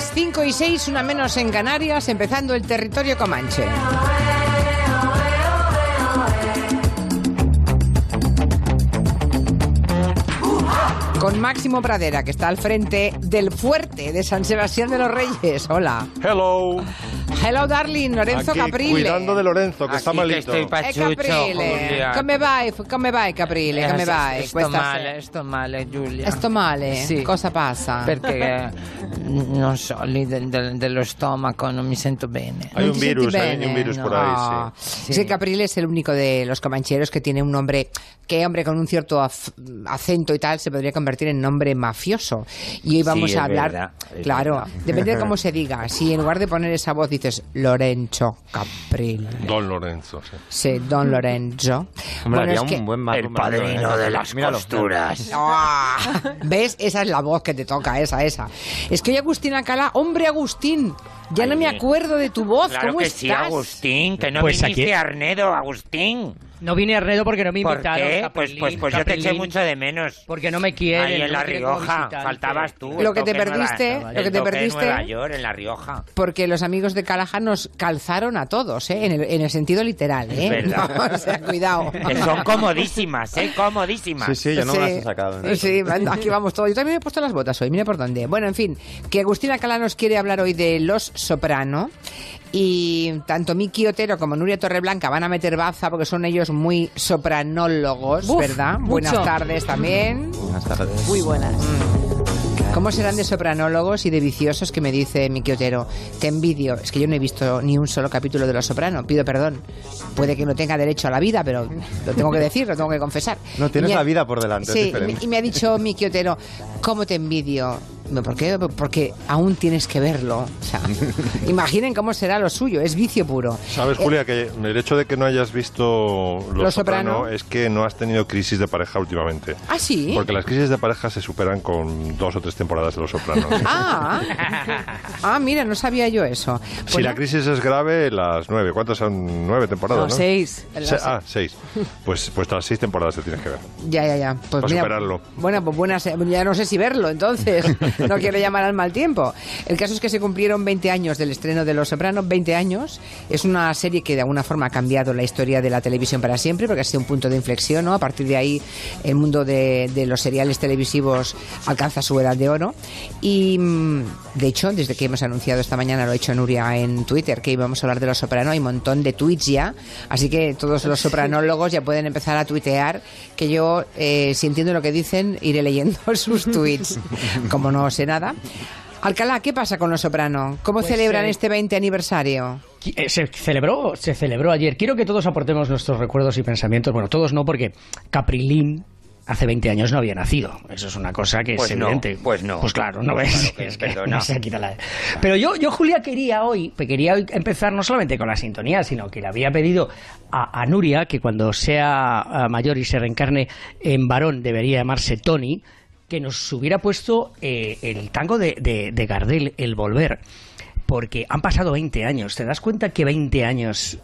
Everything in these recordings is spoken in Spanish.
las 5 y 6, una menos en Canarias, empezando el territorio comanche. Con Máximo Pradera, que está al frente del fuerte de San Sebastián de los Reyes. Hola. Hello. Hello, darling, Lorenzo Aquí, Caprile. Cuidando de Lorenzo, que está Aquí que malito. estoy Eh, pachucho, Caprile, Julia. come vai, come vai Caprile, come vai? Sto Questa male, sto male, Giulia. Sto male? Sì. Cosa passa? Perché, eh, non so, lì del- del- dello stomaco non mi sento bene. Hay ¿No un virus, hay un virus por Ah, ahí, sí. Caprile es el único de los comancheros que tiene un nombre que, hombre, con un cierto acento y tal, se podría convertir en nombre mafioso. Y hoy vamos Sí, a hablar, verdad, claro, verdad. depende de cómo se diga. Si en lugar de poner esa voz dices Lorenzo Caprile. Don Lorenzo, sí. Sí, Don Lorenzo. Hombre, había es un que- buen El padrino de las Míralo. costuras. ¡Ah! ¿Ves? Esa es la voz que te toca, esa, esa. Es que hoy Agustín Acala, hombre Agustín, ya no me acuerdo de tu voz, Claro ¿cómo que estás? sí, Agustín, que no Pues viniste aquí- Arnedo, Agustín. No vine a Arnedo porque no me ¿Por invitaron. qué? Pues, pues, pues yo te eché mucho de menos. Porque no me quieren. Ahí en no La Rioja, faltabas tú. Lo que te Nueva- perdiste, lo que te perdiste- Nueva York, en La Rioja. Porque los amigos de Callahan nos calzaron a todos, ¿eh? en, el, en el sentido literal. ¿eh? Es verdad. o sea, cuidado. Que son comodísimas, ¿eh? Comodísimas. Sí, sí, yo no me las he sacado. ¿eh? Sí, aquí vamos todos. Yo también me he puesto las botas hoy, mira por dónde. Bueno, en fin, que Agustín Alcalá nos quiere hablar hoy de Los Soprano. Y tanto Miki Otero como Nuria Torreblanca van a meter baza porque son ellos muy sopranólogos, Buf, ¿verdad? mucho. Buenas tardes también. Buenas tardes. Muy buenas. ¿Cómo serán de sopranólogos y de viciosos que me dice Miki Otero? Te envidio. Es que yo no he visto ni un solo capítulo de Los Soprano. Pido perdón. Puede que no tenga derecho a la vida, pero lo tengo que decir, lo tengo que confesar. No, tienes la vida por delante, Sí, y diferente. me- y me ha dicho Miki Otero, ¿cómo te envidio? ¿Por qué? Porque aún tienes que verlo. O sea, imaginen cómo será lo suyo. Es vicio puro. Sabes, Eh, Julia, que el hecho de que no hayas visto Los, Los Soprano. Soprano es que no has tenido crisis de pareja últimamente. ¿Ah, sí? Porque las crisis de pareja se superan con dos o tres temporadas de Los Sopranos. Ah, ah, mira, no sabía yo eso. si Pues la no- crisis es grave, las nueve. ¿Cuántas son? Nueve temporadas, No, ¿no? seis. Se- ah, seis. Pues, pues las seis temporadas te tienes que ver. Ya, ya, ya. Pues Para mira, superarlo. Bueno, pues buenas, ya no sé si verlo, entonces. No quiero llamar al mal tiempo. El caso es que se cumplieron 20 años del estreno de Los Sopranos, 20 años. Es una serie que de alguna forma ha cambiado la historia de la televisión para siempre, porque ha sido un punto de inflexión, ¿no? A partir de ahí, el mundo de, los seriales televisivos alcanza su edad de oro. Y, mm, de hecho, desde que hemos anunciado esta mañana, lo ha hecho Nuria en Twitter, que íbamos a hablar de Los Sopranos, hay un montón de tweets ya. Así que todos los sopranólogos ya pueden empezar a tuitear, que yo, eh, si entiendo lo que dicen, iré leyendo sus tweets. Como no sé nada. Alcalá, ¿qué pasa con Los Soprano? ¿Cómo Pues, celebran eh, este 20 aniversario? Eh, Se celebró, se celebró ayer. Quiero que todos aportemos nuestros recuerdos y pensamientos. Bueno, todos no, porque Caprilín hace 20 años no había nacido. Eso es una cosa que Pues es no, evidente. pues no. Pues claro, no Pues ves. claro que Es que perdona. no se quita la- Pero yo, yo, Julia, quería hoy, quería hoy empezar no solamente con la sintonía, sino que le había pedido a, a Nuria que cuando sea ah, mayor y se reencarne en varón debería llamarse Tony, que nos hubiera puesto eh, el tango de, de, de Gardel, El Volver. Porque han pasado 20 años. ¿Te das cuenta que 20 años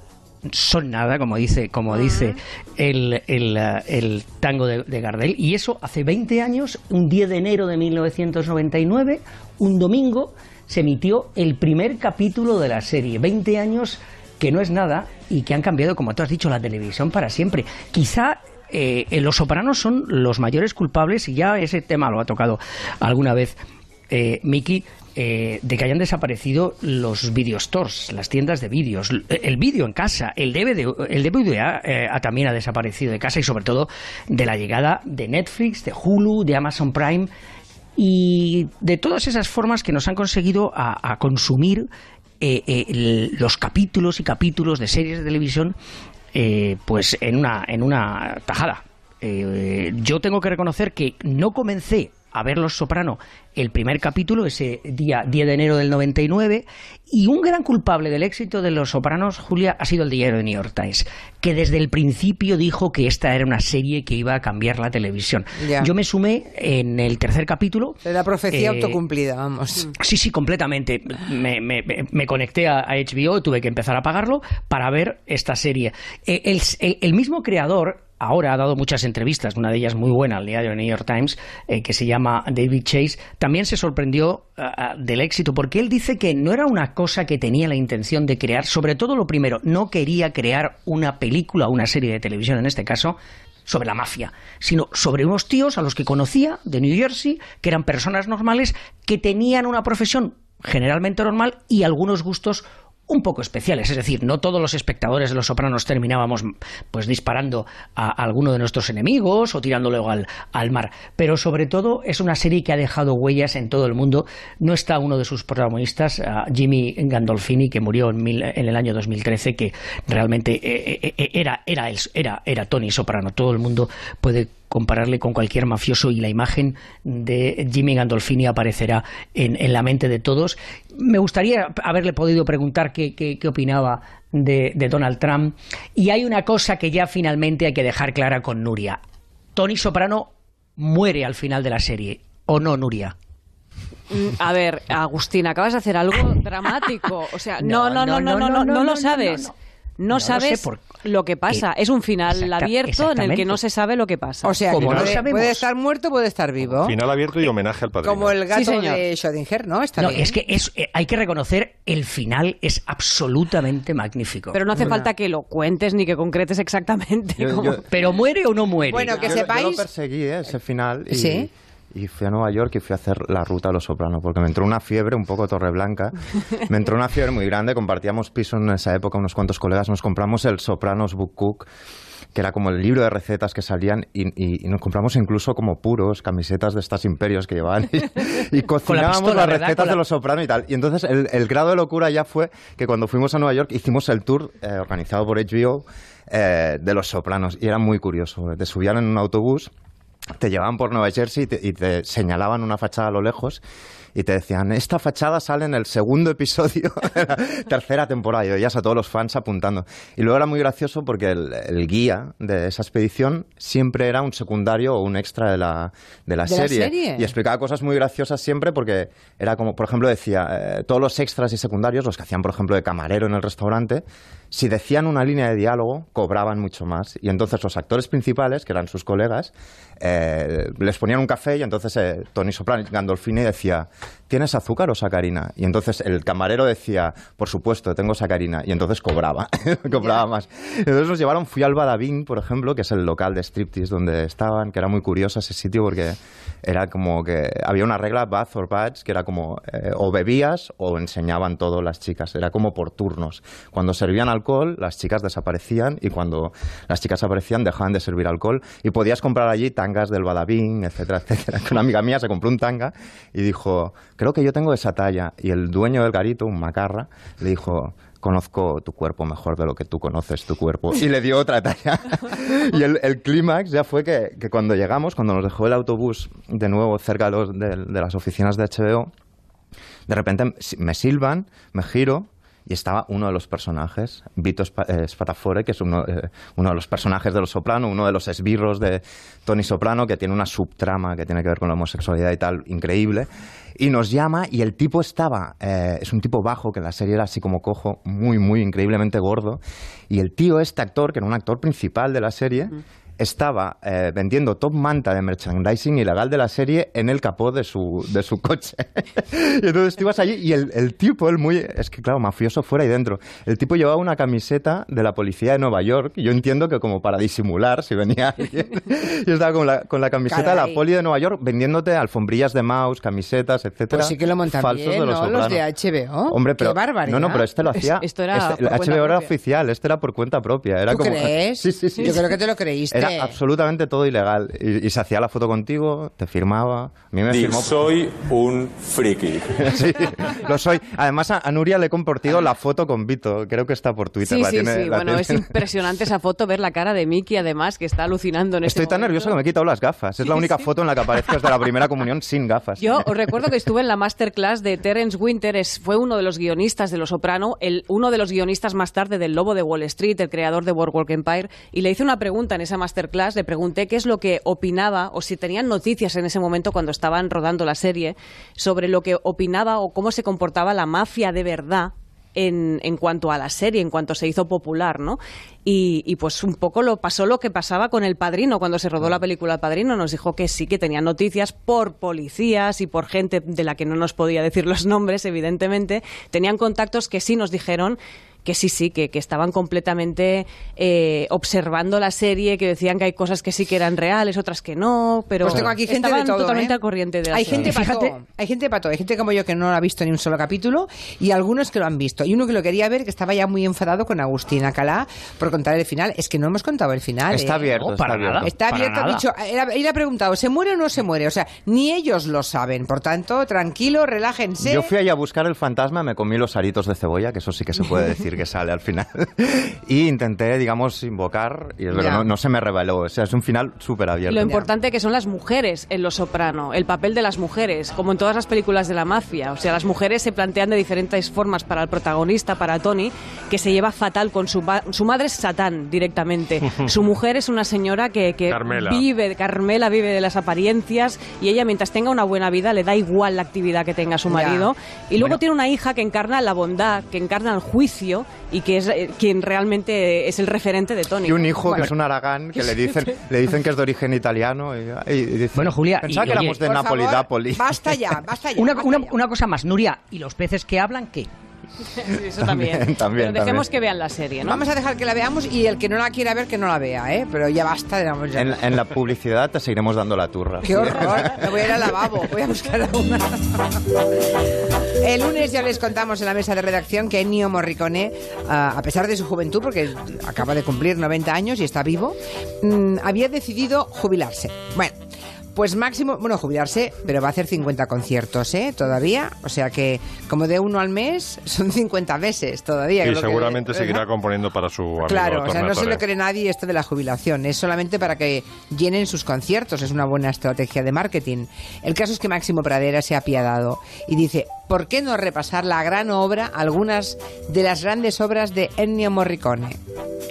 son nada, como dice, como dice el, el, el tango de, de Gardel. Y eso hace 20 años, un 10 de enero de 1999, un domingo, se emitió el primer capítulo de la serie. 20 años que no es nada y que han cambiado, como tú has dicho, la televisión para siempre. Quizá eh, eh, los sopranos son los mayores culpables, y ya ese tema lo ha tocado alguna vez eh, Miki, de que hayan desaparecido los videostores, las tiendas de vídeos, el vídeo en casa, el DVD, el DVD eh, también ha desaparecido de casa y sobre todo de la llegada de Netflix, de Hulu, de Amazon Prime y de todas esas formas que nos han conseguido a, consumir los capítulos y capítulos de series de televisión eh, pues en una, en una tajada. Eh, yo tengo que reconocer que no comencé a ver Los Soprano el primer capítulo, ese día 10 de enero del 99, y un gran culpable del éxito de Los Sopranos, Julia, ha sido el diario de New York Times, que desde el principio dijo que esta era una serie que iba a cambiar la televisión. Ya. Yo me sumé en el tercer capítulo. La profecía eh, autocumplida, vamos. Sí, sí, completamente. Me, me- conecté a, a HBO, tuve que empezar a pagarlo para ver esta serie. Eh, El, el- el mismo creador ahora ha dado muchas entrevistas, una de ellas muy buena al diario New York Times, eh, que se llama David Chase, también se sorprendió eh, del éxito, porque él dice que no era una cosa que tenía la intención de crear, sobre todo lo primero, no quería crear una película una serie de televisión en este caso, sobre la mafia, sino sobre unos tíos a los que conocía de New Jersey, que eran personas normales, que tenían una profesión generalmente normal y algunos gustos un poco especiales, es decir, no todos los espectadores de Los Sopranos terminábamos pues disparando a, alguno de nuestros enemigos o tirándolo al, mar, pero sobre todo es una serie que ha dejado huellas en todo el mundo. No está uno de sus protagonistas, Jimmy Gandolfini, que murió en, en, el año 2013, que realmente eh, eh, eh, era, era, era, era Tony Soprano. Todo el mundo puede compararle con cualquier mafioso y la imagen de Jimmy Gandolfini aparecerá en, en la mente de todos. Me gustaría haberle podido preguntar qué, qué, qué opinaba de, de Donald Trump. Y hay una cosa que ya finalmente hay que dejar clara con Nuria. Tony Soprano muere al final de la serie, ¿o no, Nuria? A ver, Agustín, acabas de hacer algo dramático. O sea, no, no, no, no, no, no, no, lo sabes. No, sabes por... lo que pasa. es un final Exacta, abierto en el que no se sabe lo que pasa. O sea, Como no puede, sabemos. puede estar muerto, puede estar vivo. Final abierto y homenaje al padrino. Como el gato Sí, señor. de Schrödinger, ¿no? Está No, bien. es que es, eh, hay que reconocer el final es absolutamente magnífico. Pero no hace falta que lo cuentes ni que concretes exactamente. Yo- cómo- yo- ¿Pero muere o no muere? Bueno, que yo, sepáis- Yo lo perseguí, ¿eh? ese final. Y, ¿Sí? Y fui a Nueva York y fui a hacer la ruta a Los Sopranos, porque me entró una fiebre un poco Torreblanca. Me entró una fiebre muy grande, compartíamos piso en esa época, unos cuantos colegas, nos compramos el Sopranos Book Cook, que era como el libro de recetas que salían, y, y- y nos compramos incluso como puros, camisetas de estas imperios que llevaban, y, y cocinábamos pistola, las recetas la- de Los Sopranos y tal. Y entonces el, el grado de locura ya fue que cuando fuimos a Nueva York hicimos el tour eh, organizado por HBO eh, de Los Sopranos, y era muy curioso. Te subían en un autobús te llevaban por Nueva Jersey y te, y te señalaban una fachada a lo lejos y te decían, esta fachada sale en el segundo episodio de la tercera temporada. Y veías a todos los fans apuntando. Y luego era muy gracioso porque el, el guía de esa expedición siempre era un secundario o un extra de la, de la, ¿De la serie. serie? Y explicaba cosas muy graciosas siempre porque era como, por ejemplo, decía, eh, todos los extras y secundarios, los que hacían, por ejemplo, de camarero en el restaurante, si decían una línea de diálogo, cobraban mucho más. Y entonces los actores principales, que eran sus colegas, eh, les ponían un café y entonces eh, Tony Soprano, Gandolfini decía, ¿tienes azúcar o sacarina? Y entonces el camarero decía, por supuesto, tengo sacarina. Y entonces cobraba, cobraba más. Entonces nos llevaron, fui al Badabing, por ejemplo, que es el local de striptease donde estaban, que era muy curioso ese sitio porque era como que había una regla, bath or bats, que era como eh, o bebías o enseñaban todo las chicas. Era como por turnos. Cuando servían alcohol, las chicas desaparecían y cuando las chicas aparecían dejaban de servir alcohol y podías comprar allí tangas del Badabing, etcétera, etcétera. Una amiga mía se compró un tanga y dijo, creo que yo tengo esa talla. Y el dueño del garito, un macarra, le dijo, conozco tu cuerpo mejor de lo que tú conoces tu cuerpo. Y le dio otra talla. y el, el clímax ya fue que, cuando llegamos, cuando nos dejó el autobús de nuevo cerca de- de las oficinas de HBO, de repente me silban, me giro y estaba uno de los personajes, Vito Spa- eh, Spatafore, que es uno, eh, uno de los personajes de Los Soprano, uno de los esbirros de Tony Soprano, que tiene una subtrama que tiene que ver con la homosexualidad y tal, increíble. Y nos llama y el tipo estaba, eh, es un tipo bajo, que en la serie era así como cojo, muy, muy increíblemente gordo. Y el tío, este actor, que era un actor principal de la serie, estaba eh, vendiendo top manta de merchandising ilegal de la serie en el capó de su, de su coche. y entonces tú ibas allí y el, el tipo, el muy, es que claro, mafioso fuera y dentro, el tipo llevaba una camiseta de la policía de Nueva York, yo entiendo que como para disimular si venía alguien, y estaba con la, con la camiseta de la poli de Nueva York vendiéndote alfombrillas de mouse, camisetas, etcétera. Pues sí que lo montan falsos bien, de los ¿no? Los de. HBO. Hombre, Qué pero barbaridad. no, no, pero este lo hacía. esto era este- HBO era propia. oficial, este era por cuenta propia. Era ¿Tú como, crees? Sí, sí, sí. Yo creo que te lo creíste. Era absolutamente todo ilegal. Y, y se hacía la foto contigo, te firmaba. A mí me Di, firmó. soy un friki. Sí, lo soy. Además, a, a Nuria le he compartido la foto con Vito. Creo que está por Twitter. Sí, la sí, tiene- sí. la Bueno, es impresionante esa foto, ver la cara de Mickey, además, que está alucinando en este Estoy tan momento. nervioso que me he quitado las gafas. Es la única foto en la que aparezco desde la primera comunión sin gafas. Yo os recuerdo que estuve en la masterclass de Terence Winter, es, fue uno de los guionistas de Los Soprano, el, uno de los guionistas más tarde del Lobo de Wall Street, el creador de Boardwalk Empire, y le hice una pregunta en esa masterclass, le pregunté qué es lo que opinaba, o si tenían noticias en ese momento cuando estaban rodando la serie, sobre lo que opinaba o cómo se comportaba la mafia de verdad en, en cuanto a la serie, en cuanto se hizo popular, ¿no? Y, y, pues un poco lo pasó lo que pasaba con El Padrino cuando se rodó la película El Padrino. Nos dijo que sí, que tenía noticias por policías y por gente de la que no nos podía decir los nombres, evidentemente. Tenían contactos que sí nos dijeron que sí, sí, que, que estaban completamente eh, observando la serie, que decían que hay cosas que sí que eran reales, otras que no, pero Pues tengo aquí gente estaban de todo, totalmente ¿eh? al corriente de la Hay serie. gente para todo. Hay gente para todo. Hay gente como yo que no lo ha visto ni un solo capítulo y algunos que lo han visto. Y uno que lo quería ver que estaba ya muy enfadado con Agustín Acalá por contar el final. Es que no hemos contado el final. Está ¿eh? abierto, No, está para abierto. Está abierto, ha nada. dicho, él ha- él ha preguntado, ¿se muere o no se muere? O sea, ni ellos lo saben. Por tanto, tranquilo, relájense. Yo fui allá a buscar el fantasma, me comí los aritos de cebolla, que eso sí que se puede decir que sale al final. y intenté, digamos, invocar, y es verdad, Ya. no, no se me reveló. O sea, es un final súper abierto. Lo importante que son las mujeres en Los Soprano, el papel de las mujeres, como en todas las películas de la mafia. O sea, las mujeres se plantean de diferentes formas para el protagonista, para Tony, que se lleva fatal con su, ma- su madre es Satán directamente. Su mujer es una señora que, que Carmela. vive, Carmela vive de las apariencias y ella mientras tenga una buena vida le da igual la actividad que tenga su Ya. marido. Y luego Bueno. tiene una hija que encarna la bondad, que encarna el juicio y que es eh, quien realmente es el referente de Tony. Y un hijo Bueno, que es un Aragán, que le dicen, le dicen que es de origen italiano. Y, y dice, Bueno, Julia, Pensaba y- que oye, éramos de Por Napoli, favor, Napoli. Basta ya, basta ya. Una, basta una, ya. una cosa más, Nuria, ¿y los peces que hablan qué? Eso también. También, también, Pero dejemos también. que vean la serie, ¿no? Vamos a dejar que la veamos y el que no la quiera ver, que no la vea, ¿eh? Pero ya basta de la En, en la publicidad te seguiremos dando la turra. Qué horror. Me voy a ir al lavabo. Voy a buscar a una. El lunes ya les contamos en la mesa de redacción que Ennio Morricone, ah, a pesar de su juventud, porque acaba de cumplir 90 años y está vivo, mm, había decidido jubilarse. Bueno. Pues máximo, bueno, jubilarse, pero va a hacer 50 conciertos, ¿eh? Todavía. O sea que, como de uno al mes, son 50 meses todavía. Y que- seguramente seguirá componiendo para su amigo Claro, o sea, no se lo cree nadie esto de la jubilación, es solamente para que llenen sus conciertos, es una buena estrategia de marketing. El caso es que Máximo Pradera se ha apiadado y dice, ¿por qué no repasar la gran obra, algunas de las grandes obras de Ennio Morricone?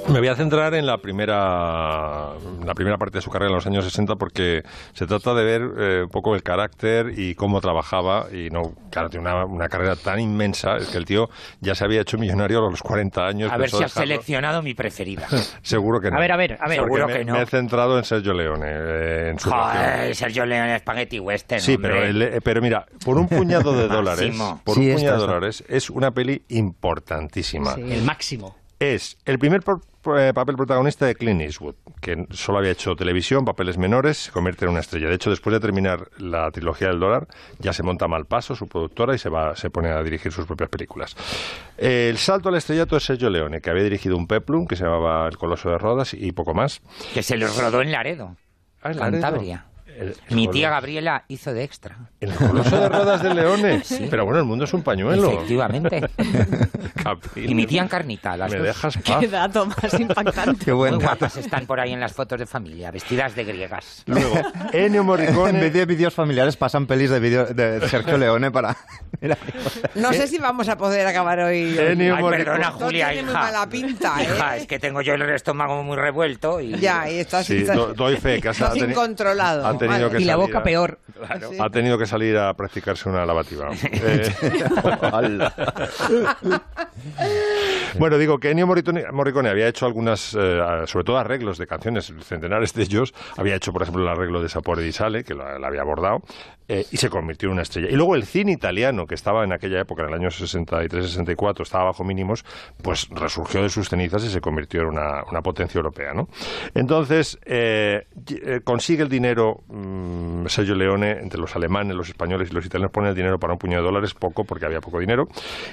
Me voy a centrar en la primera, la primera parte de su carrera en los años 60 porque se trata de ver eh, un poco el carácter y cómo trabajaba y no, claro, tiene una, una carrera tan inmensa, es que el tío ya se había hecho millonario a los 40 años. A ver si has dejarlo. seleccionado mi preferida. Seguro que no. A ver, a ver, a ver. Seguro me, que no. me he centrado en Sergio Leone, eh, en su. Joder, Sergio Leone Spaghetti Western, Sí, hombre. pero, el- eh, pero mira, por un puñado de dólares, Por Sí, un esta, puñado de dólares, es una peli importantísima. El máximo. Es el primer eh, papel protagonista de Clint Eastwood, que solo había hecho televisión, papeles menores, se convierte en una estrella. De hecho, después de terminar la trilogía del dólar, ya se monta Malpaso, su productora, y se va se pone a dirigir sus propias películas. Eh, el salto al estrellato es Sergio Leone, que había dirigido un peplum que se llamaba El Coloso de Rodas y poco más. Que se los rodó en Laredo, Ah, en Laredo. Cantabria. El- Mi el tía Colo- Gabriela hizo de extra. El Coloso de Rodas de Leone. Pero bueno, el mundo es un pañuelo. Efectivamente. Capil. Y mi tía Encarnita, las ¿Me dos. dejas paz? Qué dato más impactante. Qué buen Muy dato. guapas están por ahí en las fotos de familia, vestidas de griegas. Luego, Ennio En Morricone... vez de vídeos familiares pasan pelis de, vídeo- de Sergio Leone para... Mira, No sé si vamos a poder acabar hoy. Ennio Ay, Morricone- perdona, Julia, tiene muy hija. mala pinta, ¿eh? Hija, es que tengo yo el estómago muy revuelto y... Ya, y estás, Sí, estás- do- doy fe que has- estás ha teni- incontrolado. ha tenido Vale. que Y la boca a- peor. Ha tenido que salir a practicarse una lavativa. Eh, bueno, digo que Ennio Morricone, Morricone había hecho algunas, eh, sobre todo arreglos de canciones, centenares de ellos. Había hecho, por ejemplo, el arreglo de Sapore di Sale, que la, la había abordado, eh, y se convirtió en una estrella. Y luego el cine italiano, que estaba en aquella época, en el año 63-64, estaba bajo mínimos, pues resurgió de sus cenizas y se convirtió en una, una potencia europea. ¿no? Entonces, eh, consigue el dinero mm, Sergio Leone entre los alemanes, los españoles y los italianos, pone el dinero para un puñado de dólares, poco, porque había poco dinero.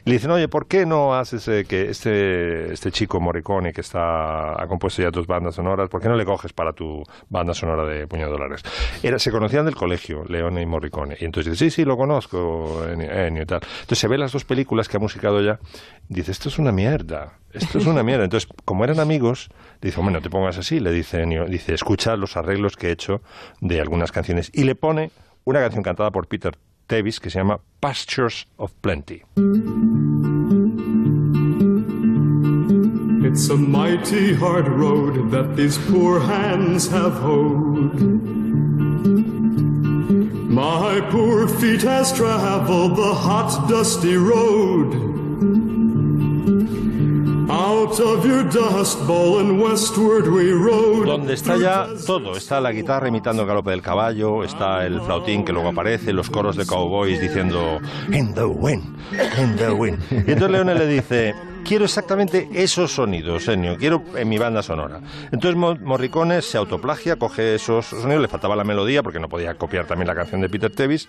Y le dicen, oye, ¿por qué no haces eh, que este, este chico Morricone, que está, ha compuesto ya tus bandas sonoras, ¿por qué no le coges para tu banda sonora de puñado de dólares? Era, se conocían del colegio, Leone y Morricone. Y entonces dice, sí, sí, lo conozco, tal. Entonces se ve las dos películas que ha musicado ya. Dice, esto es una mierda, esto es una mierda. Entonces, como eran amigos, dice, hombre, no te pongas así, le dice. Dice, escucha los arreglos que he hecho de algunas canciones. Y le pone una canción cantada por Peter Davis que se llama Pastures of Plenty. It's a mighty hard road that these poor hands have hoed. My poor feet has traveled the hot, dusty road. Donde está ya todo, está la guitarra imitando el galope del caballo, está el flautín que luego aparece, los coros de cowboys diciendo In the wind, in the wind. Y entonces Leone le dice, quiero exactamente esos sonidos, Ennio, quiero en mi banda sonora. Entonces Mo- Morricone se autoplagia, coge esos sonidos, le faltaba la melodía porque no podía copiar también la canción de Peter Tevis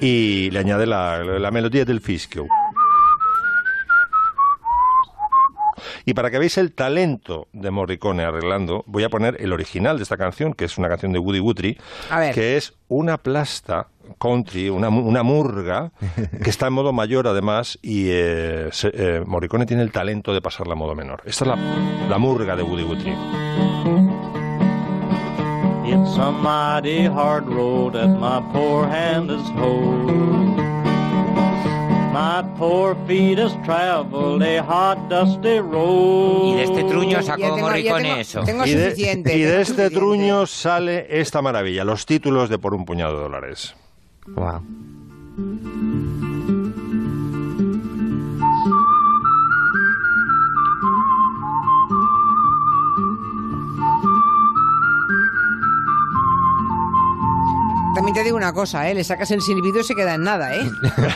y le añade la, la melodía del fischio. Y para que veáis el talento de Morricone arreglando, voy a poner el original de esta canción, que es una canción de Woody Guthrie, A ver. que es una plasta country, una, una murga, que está en modo mayor además, y eh, se- eh, Morricone tiene el talento de pasarla a modo menor. Esta es la, la murga de Woody Guthrie. It's a mighty hard road that my poor hand has hold. My poor feet has traveled a hot, dusty road. Y de este truño sacó tengo- ya Morricone tengo- eso. Tengo Y de, suficiente. y de tengo este suficiente. truño sale esta maravilla, los títulos de Por un puñado de dólares. Wow. También te digo una cosa, ¿eh? Le sacas el silbido y se queda en nada, ¿eh?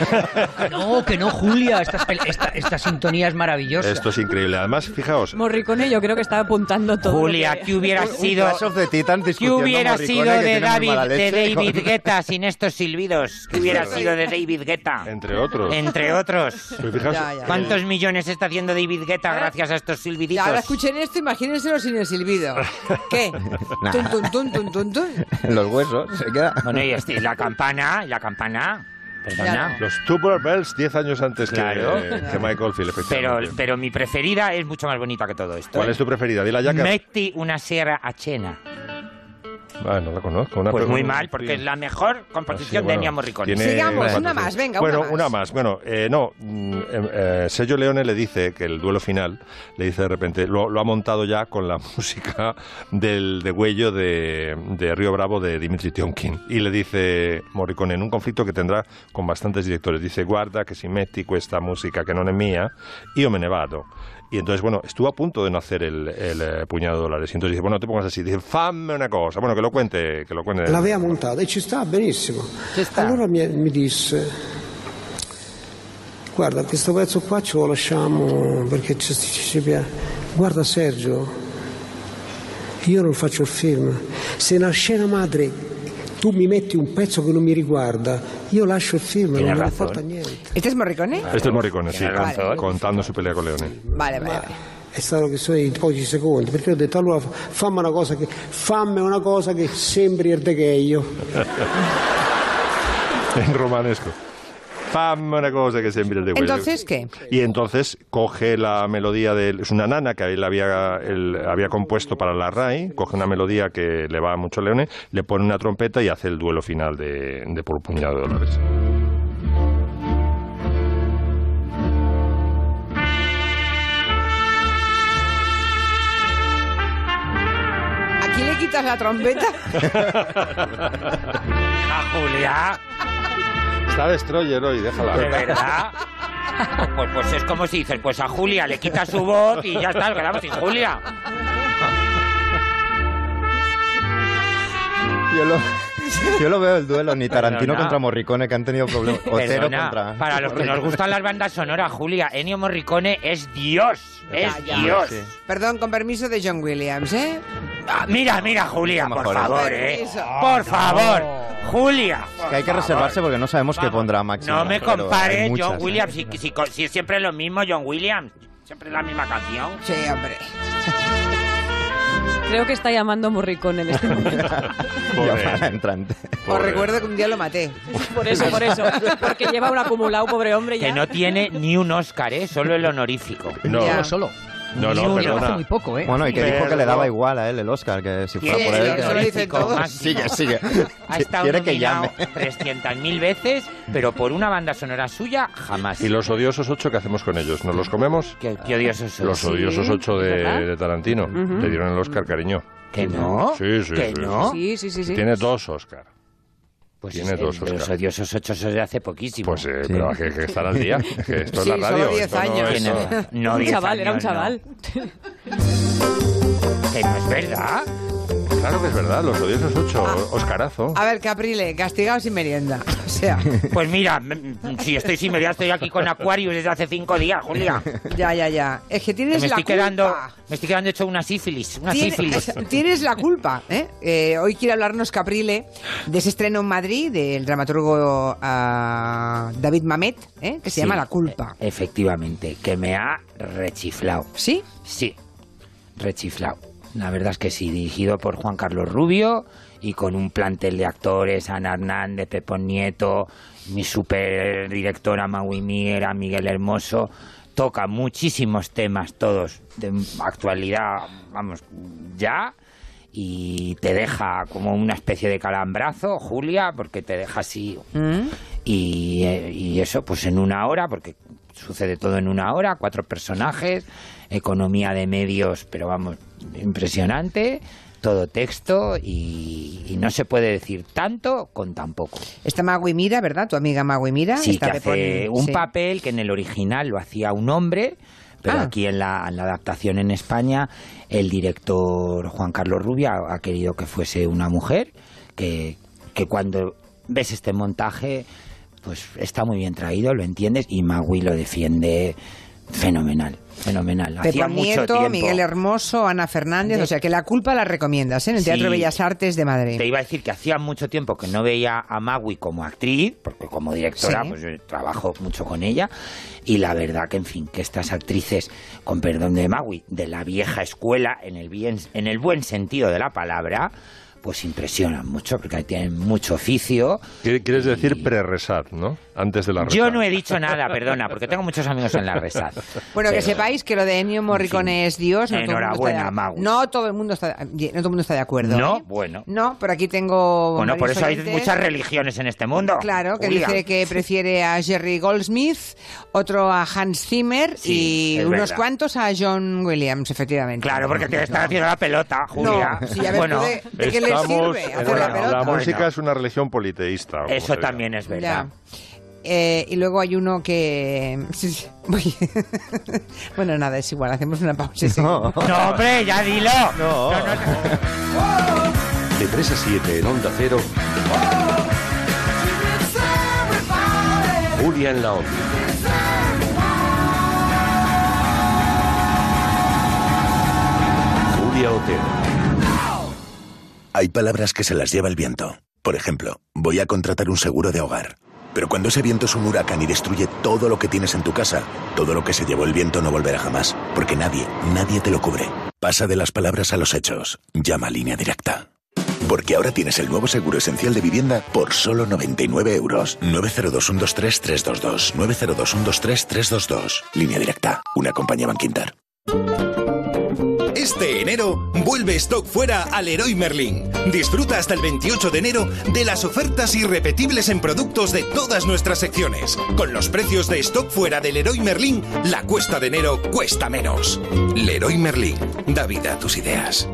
No, que no, Julia. Esta, esta, esta sintonía es maravillosa. Esto es increíble. Además, fijaos, Morricone yo creo que está apuntando todo. Julia, que- ¿qué hubiera sido? ¿Qué hubiera sido de David, de David con- Guetta sin estos silbidos? ¿Qué hubiera sido de David Guetta? entre otros. Entre otros. Fijaos, Ya, ya. ¿Cuántos millones está haciendo David Guetta gracias a estos silbiditos? ahora escuchen esto, imagínenselo sin el silbido. ¿Qué? Nah. Tun, tun, tun, tun, tun, tun. Los huesos, se queda. Bueno, y este- la campana, la campana. Perdona. Los Tubular Bells 10 años antes que- Claro. que, Michael Field, Pero, efectivamente. pero mi preferida es mucho más bonita que todo esto. ¿Cuál ¿eh? es tu preferida? Dila ya que... Metti una sierra a cena. Ah, no la conozco. Una Pues muy mal, porque sí. es la mejor Ah, sí, composición de bueno, Ennio Morricone. tiene- Sigamos, bueno, una más, venga, bueno, una más. más. Bueno, eh, no, mm, eh, eh, Sergio Leone le dice que el duelo final, le dice de repente, lo, lo ha montado ya con la música del degüello de, de Río Bravo de Dimitri Tionkin. Y le dice Morricone, en un conflicto que tendrá con bastantes directores, dice, guarda que si metti questa música que non è mía, io me ne vado. Y entonces, bueno, estuvo a punto de no hacer el, el, eh, puñado de dólares. Y entonces dice, bueno, no te pongas así. Dice, fammi una cosa. Bueno, que lo cuente, que lo cuente. L'aveva montata e ci sta benissimo. Ci sta. Allora mi, mi disse, guarda questo pezzo qua ce lo lasciamo perché ci, ci, ci piace. Guarda Sergio, io non faccio il film. Se nella scena madre tu mi metti un pezzo che non mi riguarda, io lascio il film, Tiene non me ne importa niente. ¿Este es Morricone? Este es Morricone, sí, Tiene razón. contando su pelea con Leone. Vale, vale. vale. È stato che sono in pochi secondi, perché ho detto allora fammi una cosa che, fammi una cosa che sembri il decheio. en romanesco. Fammi una cosa que sembri de huele. Entonces, ¿qué? Y entonces coge la melodía de... Es una nana que él había, él había compuesto para la RAI, coge una melodía que le va mucho a Leone, le pone una trompeta y hace el duelo final de, de Por un puñado de dólares. ¿Aquí le quitas la trompeta? Ah, Julia, Está Destroyer hoy, déjala. de verdad. Pues, pues es como si dices, pues a Julia le quita su voz y ya está, quedamos sin Julia. Yo lo, yo lo veo el duelo, ni Tarantino Perdona. contra Morricone, que han tenido problemas. Otero Perdona, contra. para los que nos gustan las bandas sonoras, Julia, Ennio Morricone es Dios, es Ya, ya. Dios. Sí. Perdón, con permiso de John Williams, ¿eh? Mira, mira, Julia, por favor, eh. Por favor, Julia. Que hay que reservarse porque no sabemos qué pondrá Máximo. No me compares muchas, John ¿eh? Williams, si, si- si es siempre lo mismo John Williams, siempre la misma canción. Sí, hombre. Creo que está llamando Morricone en este momento. Llamada entrante. Os Pobre. recuerdo que un día lo maté. Por eso, por eso. Porque lleva un acumulado, pobre hombre, ya. Que no tiene ni un Oscar, ¿eh? Solo el honorífico. No, Ya. Solo, solo. No, no, uno. Hace perdona. muy poco, ¿eh? Bueno, y que dijo que le daba igual a él el Oscar, que si fuera ¿Quién por él. eso lo dicen todos. Sigue, sigue. Ha estado Quiere que llame. 300.000 veces, pero por una banda sonora suya, jamás. ¿Y los odiosos ocho qué hacemos con ellos? ¿Nos los comemos? Qué, qué odiosos son. Los odiosos ocho de, Tarantino. Le dieron el Oscar, cariño. ¿Que no? Sí, sí, ¿Que sí, no? Sí, sí, sí, sí. Tiene dos Oscar. Pues Tiene dos de los Oscar. odiosos ocho es de hace poquísimo. Pues, eh, pero que, que estar al día. Que esto Sí, es la solo radio. 10 esto no años. es- Tiene- no, un 10 chaval, era un años, no. chaval. Que no es verdad. Claro que es verdad, los odiosos ocho. Ah. Oscarazo. A ver, Caprile, castigado sin merienda. O sea, Pues mira, si estoy sin media, estoy aquí con Aquarius desde hace cinco días, Julia. ya, ya, ya. Es que Que tienes me la estoy culpa. quedando, me estoy quedando hecho una sífilis, una Tienes- sífilis. Tienes la culpa. ¿eh? Eh, hoy quiere hablarnos Caprile de ese estreno en Madrid del dramaturgo ah, David Mamet, ¿eh? que se Sí, llama La culpa. e- Efectivamente, que me ha rechiflado. ¿Sí? Sí, rechiflado. La verdad es que sí, dirigido por Juan Carlos Rubio y con un plantel de actores, Ana Hernández, Pepón Nieto, mi super directora Maui Miera, Miguel Hermoso. Toca muchísimos temas, todos de actualidad, vamos, ya. Y te deja como una especie de calambrazo, Julia, porque te deja así ¿Mm? y, eh, y eso pues en una hora, porque sucede todo en una hora, cuatro personajes, economía de medios, pero vamos, impresionante, todo texto y, y no se puede decir tanto con tan poco. Está Magui Mira, ¿verdad? Tu amiga Magui Mira. Sí, Está que hace un sí. papel que en el original lo hacía un hombre, pero Ah. aquí en la, en la adaptación en España el director Juan Carlos Rubia ha querido que fuese una mujer, que, que cuando ves este montaje pues está muy bien traído, lo entiendes, y Magui lo defiende fenomenal, fenomenal. Hacía mucho Nieto, tiempo. Miguel Hermoso, Ana Fernández. De- O sea que la culpa la recomiendas ¿eh? en el Teatro Sí. Bellas Artes de Madrid. Te iba a decir que hacía mucho tiempo que no veía a Magui como actriz, porque como directora, Sí. pues yo trabajo mucho con ella. Y la verdad que, en fin, que estas actrices, con perdón de Magui, de la vieja escuela, en el, bien, en el buen sentido de la palabra, pues impresionan mucho, porque tienen mucho oficio. Quiere- Quieres decir pre-resar, ¿no? Antes de la resar. Yo no he dicho nada, perdona, porque tengo muchos amigos en la resad. Bueno, que Pero- sepáis que lo de Ennio Morricone es Dios. No Enhorabuena, está Magu. No todo el mundo está, no todo el mundo está de acuerdo. No, ¿eh? bueno. No, pero aquí tengo. Bueno, por eso hay oyentes. muchas religiones en este mundo. Claro, que Julia. dice que prefiere a Jerry Goldsmith, otro a Hans Zimmer Sí, y unos verdad. cuantos a John Williams, efectivamente. Claro, porque te están haciendo la pelota, Julia. No, si ya ves bueno, tú de, de qué le Estamos sirve en hacer la la Bueno. música es una religión politeísta. eso también es verdad. Ya. Eh, y luego hay uno que... sí, sí. Bueno, nada, es igual, hacemos una pausa. y seguimos. No, hombre, ya dilo. No. De 3 a 7 en Onda Cero. Julia en la Onda. Julia Otero. Hay palabras que se las lleva el viento. Por ejemplo, voy a contratar un seguro de hogar. Pero cuando ese viento es un huracán y destruye todo lo que tienes en tu casa, todo lo que se llevó el viento no volverá jamás, porque nadie, nadie te lo cubre. Pasa de las palabras a los hechos. Llama a línea directa. Porque ahora tienes el nuevo seguro esencial de vivienda por solo 99 euros. 902-123-322. 902-123-322. Línea directa. Una compañía Banquinter. Este enero vuelve stock fuera al Leroy Merlin. Disfruta hasta el 28 de enero de las ofertas irrepetibles en productos de todas nuestras secciones. Con los precios de stock fuera del Leroy Merlin, la cuesta de enero cuesta menos. Leroy Merlin, da vida a tus ideas.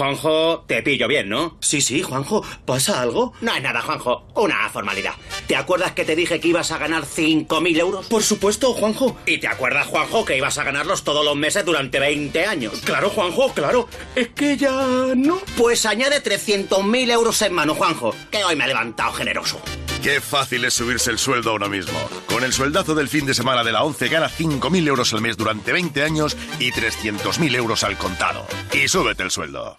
Juanjo, te pillo bien, ¿no? Sí, sí, Juanjo. ¿Pasa algo? No es nada, Juanjo. Una formalidad. ¿Te acuerdas que te dije que ibas a ganar 5.000 euros? Por supuesto, Juanjo. ¿Y te acuerdas, Juanjo, que ibas a ganarlos todos los meses durante 20 años? Claro, Juanjo, claro. Es que ya no. Pues añade 300.000 euros en mano, Juanjo, que hoy me he levantado generoso. Qué fácil es subirse el sueldo ahora mismo. Con el sueldazo del fin de semana de la 11 gana 5.000 euros al mes durante 20 años y 300.000 euros al contado. Y súbete el sueldo.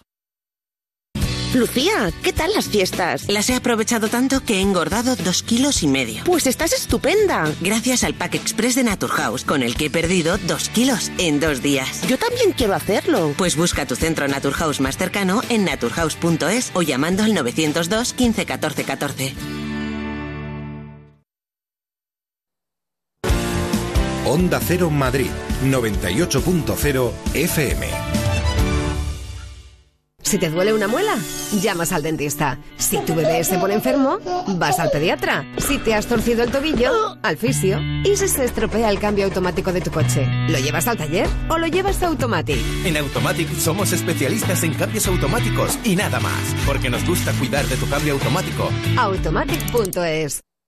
Lucía, ¿qué tal las fiestas? Las he aprovechado tanto que he engordado dos kilos y medio. Pues estás estupenda. Gracias al Pack Express de Naturhaus, con el que he perdido dos kilos en dos días. Yo también quiero hacerlo. Pues busca tu centro Naturhaus más cercano en naturhaus.es o llamando al 902 15 14 14. Onda Cero Madrid, 98.0 FM. Si te duele una muela, llamas al dentista. Si tu bebé se pone enfermo, vas al pediatra. Si te has torcido el tobillo, al fisio. Y si se estropea el cambio automático de tu coche, ¿lo llevas al taller o lo llevas a Automatic? En Automatic somos especialistas en cambios automáticos y nada más, porque nos gusta cuidar de tu cambio automático. Automatic.es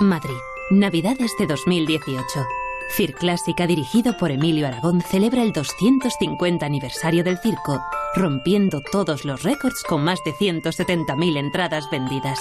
Madrid, Navidades de 2018. Cir Clásica, dirigido por Emilio Aragón, celebra el 250 aniversario del circo, rompiendo todos los récords con más de 170.000 entradas vendidas.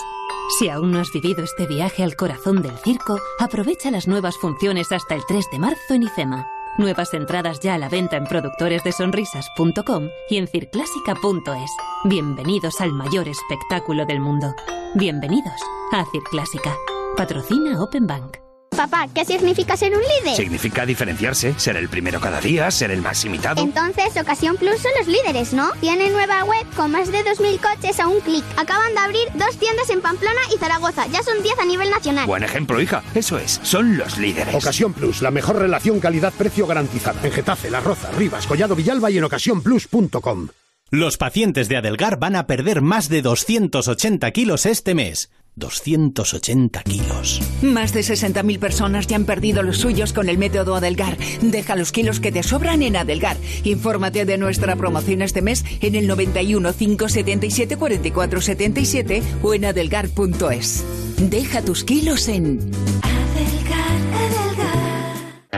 Si aún no has vivido este viaje al corazón del circo, aprovecha las nuevas funciones hasta el 3 de marzo en IFEMA. Nuevas entradas ya a la venta en productoresdesonrisas.com y en circlásica.es. Bienvenidos al mayor espectáculo del mundo. Bienvenidos a Circlásica. Patrocina Open Bank. Papá, ¿qué significa ser un líder? Significa diferenciarse, ser el primero cada día, ser el más imitado. Entonces, Ocasión Plus son los líderes, ¿no? Tienen nueva web con más de 2.000 coches a un clic. Acaban de abrir dos tiendas en Pamplona y Zaragoza. Ya son 10 a nivel nacional. Buen ejemplo, hija. Eso es, son los líderes. Ocasión Plus, la mejor relación calidad-precio garantizada. En Getafe, La Roza, Rivas, Collado Villalba y en ocasiónplus.com. Los pacientes de Adelgar van a perder más de 280 kilos este mes. 280 kilos. Más de 60.000 personas ya han perdido los suyos con el método Adelgar. Deja los kilos que te sobran en Adelgar. Infórmate de nuestra promoción este mes en el 91 577 44 77 o en adelgar.es. Deja tus kilos en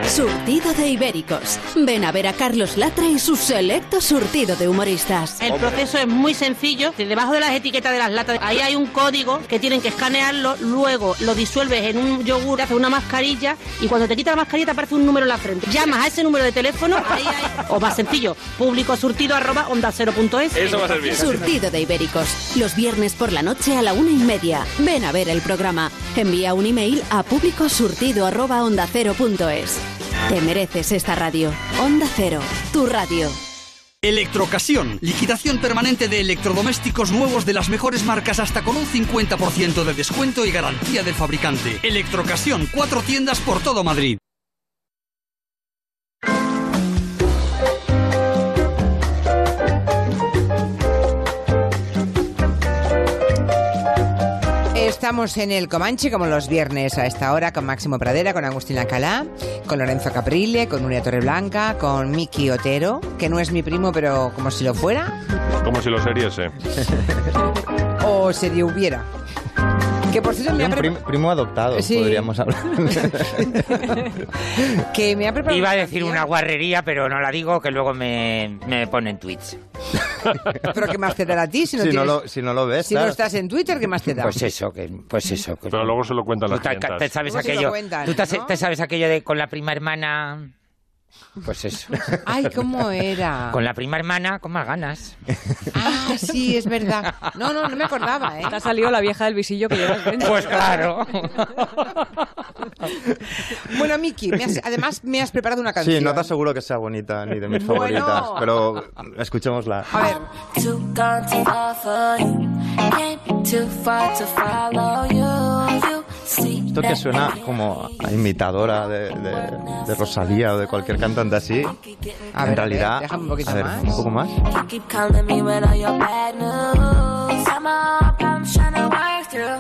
Surtido de ibéricos. Ven a ver a Carlos Latra y su selecto surtido de humoristas. El proceso es muy sencillo. Debajo de las etiquetas de las latas, ahí hay un código que tienen que escanearlo. Luego lo disuelves en un yogur, haces una mascarilla y cuando te quitas la mascarilla te aparece un número en la frente. Llamas a ese número de teléfono, ahí hay, o más sencillo, público surtido arroba onda cero punto es. Eso va a ser bien. Surtido de ibéricos. Los viernes por la noche a la una y media. Ven a ver el programa. Envía un email a públicosurtido arroba onda cero punto es. Te mereces esta radio. Onda Cero, tu radio. Electrocasión. Liquidación permanente de electrodomésticos nuevos de las mejores marcas hasta con un 50% de descuento y garantía del fabricante. Electrocasión. Cuatro tiendas por todo Madrid. Estamos en el Comanche como los viernes a esta hora con Máximo Pradera, con Agustín Alcalá, con Lorenzo Caprile, con Nuria Torreblanca, con Miki Otero, que no es mi primo pero como si lo fuera. Como si lo seriese. o sería hubiera. Que por cierto me ha prim- primo adoptado, Sí. podríamos hablar. que me ha preparado Iba a decir una guarrería, pero no la digo, que luego me, me ponen tweets. Pero ¿qué más te dará a ti si no, si, no lo, si no lo ves, si no estás en Twitter? ¿Qué más te da? Pues eso, que, pues eso. Que, Pero luego se lo cuentan las clientas. te sabes aquello. cuentan, ¿Tú te, ¿no? te sabes aquello de con la prima hermana? Pues eso. Ay, ¿cómo era? Con la prima hermana, con más ganas. Ah, sí, es verdad. No, no, no me acordaba, ¿eh? Te ha salido la vieja del visillo que llevas dentro. Pues claro. Bueno, Miki, me has- además me has preparado una canción. Sí, no te aseguro que sea bonita ni de mis Bueno. favoritas, pero escuchémosla. A ver. Too Esto que suena como a imitadora de, de, de Rosalía o de cualquier cantante así, A en ver, realidad... déjame un poquito a ver, más. un poco más.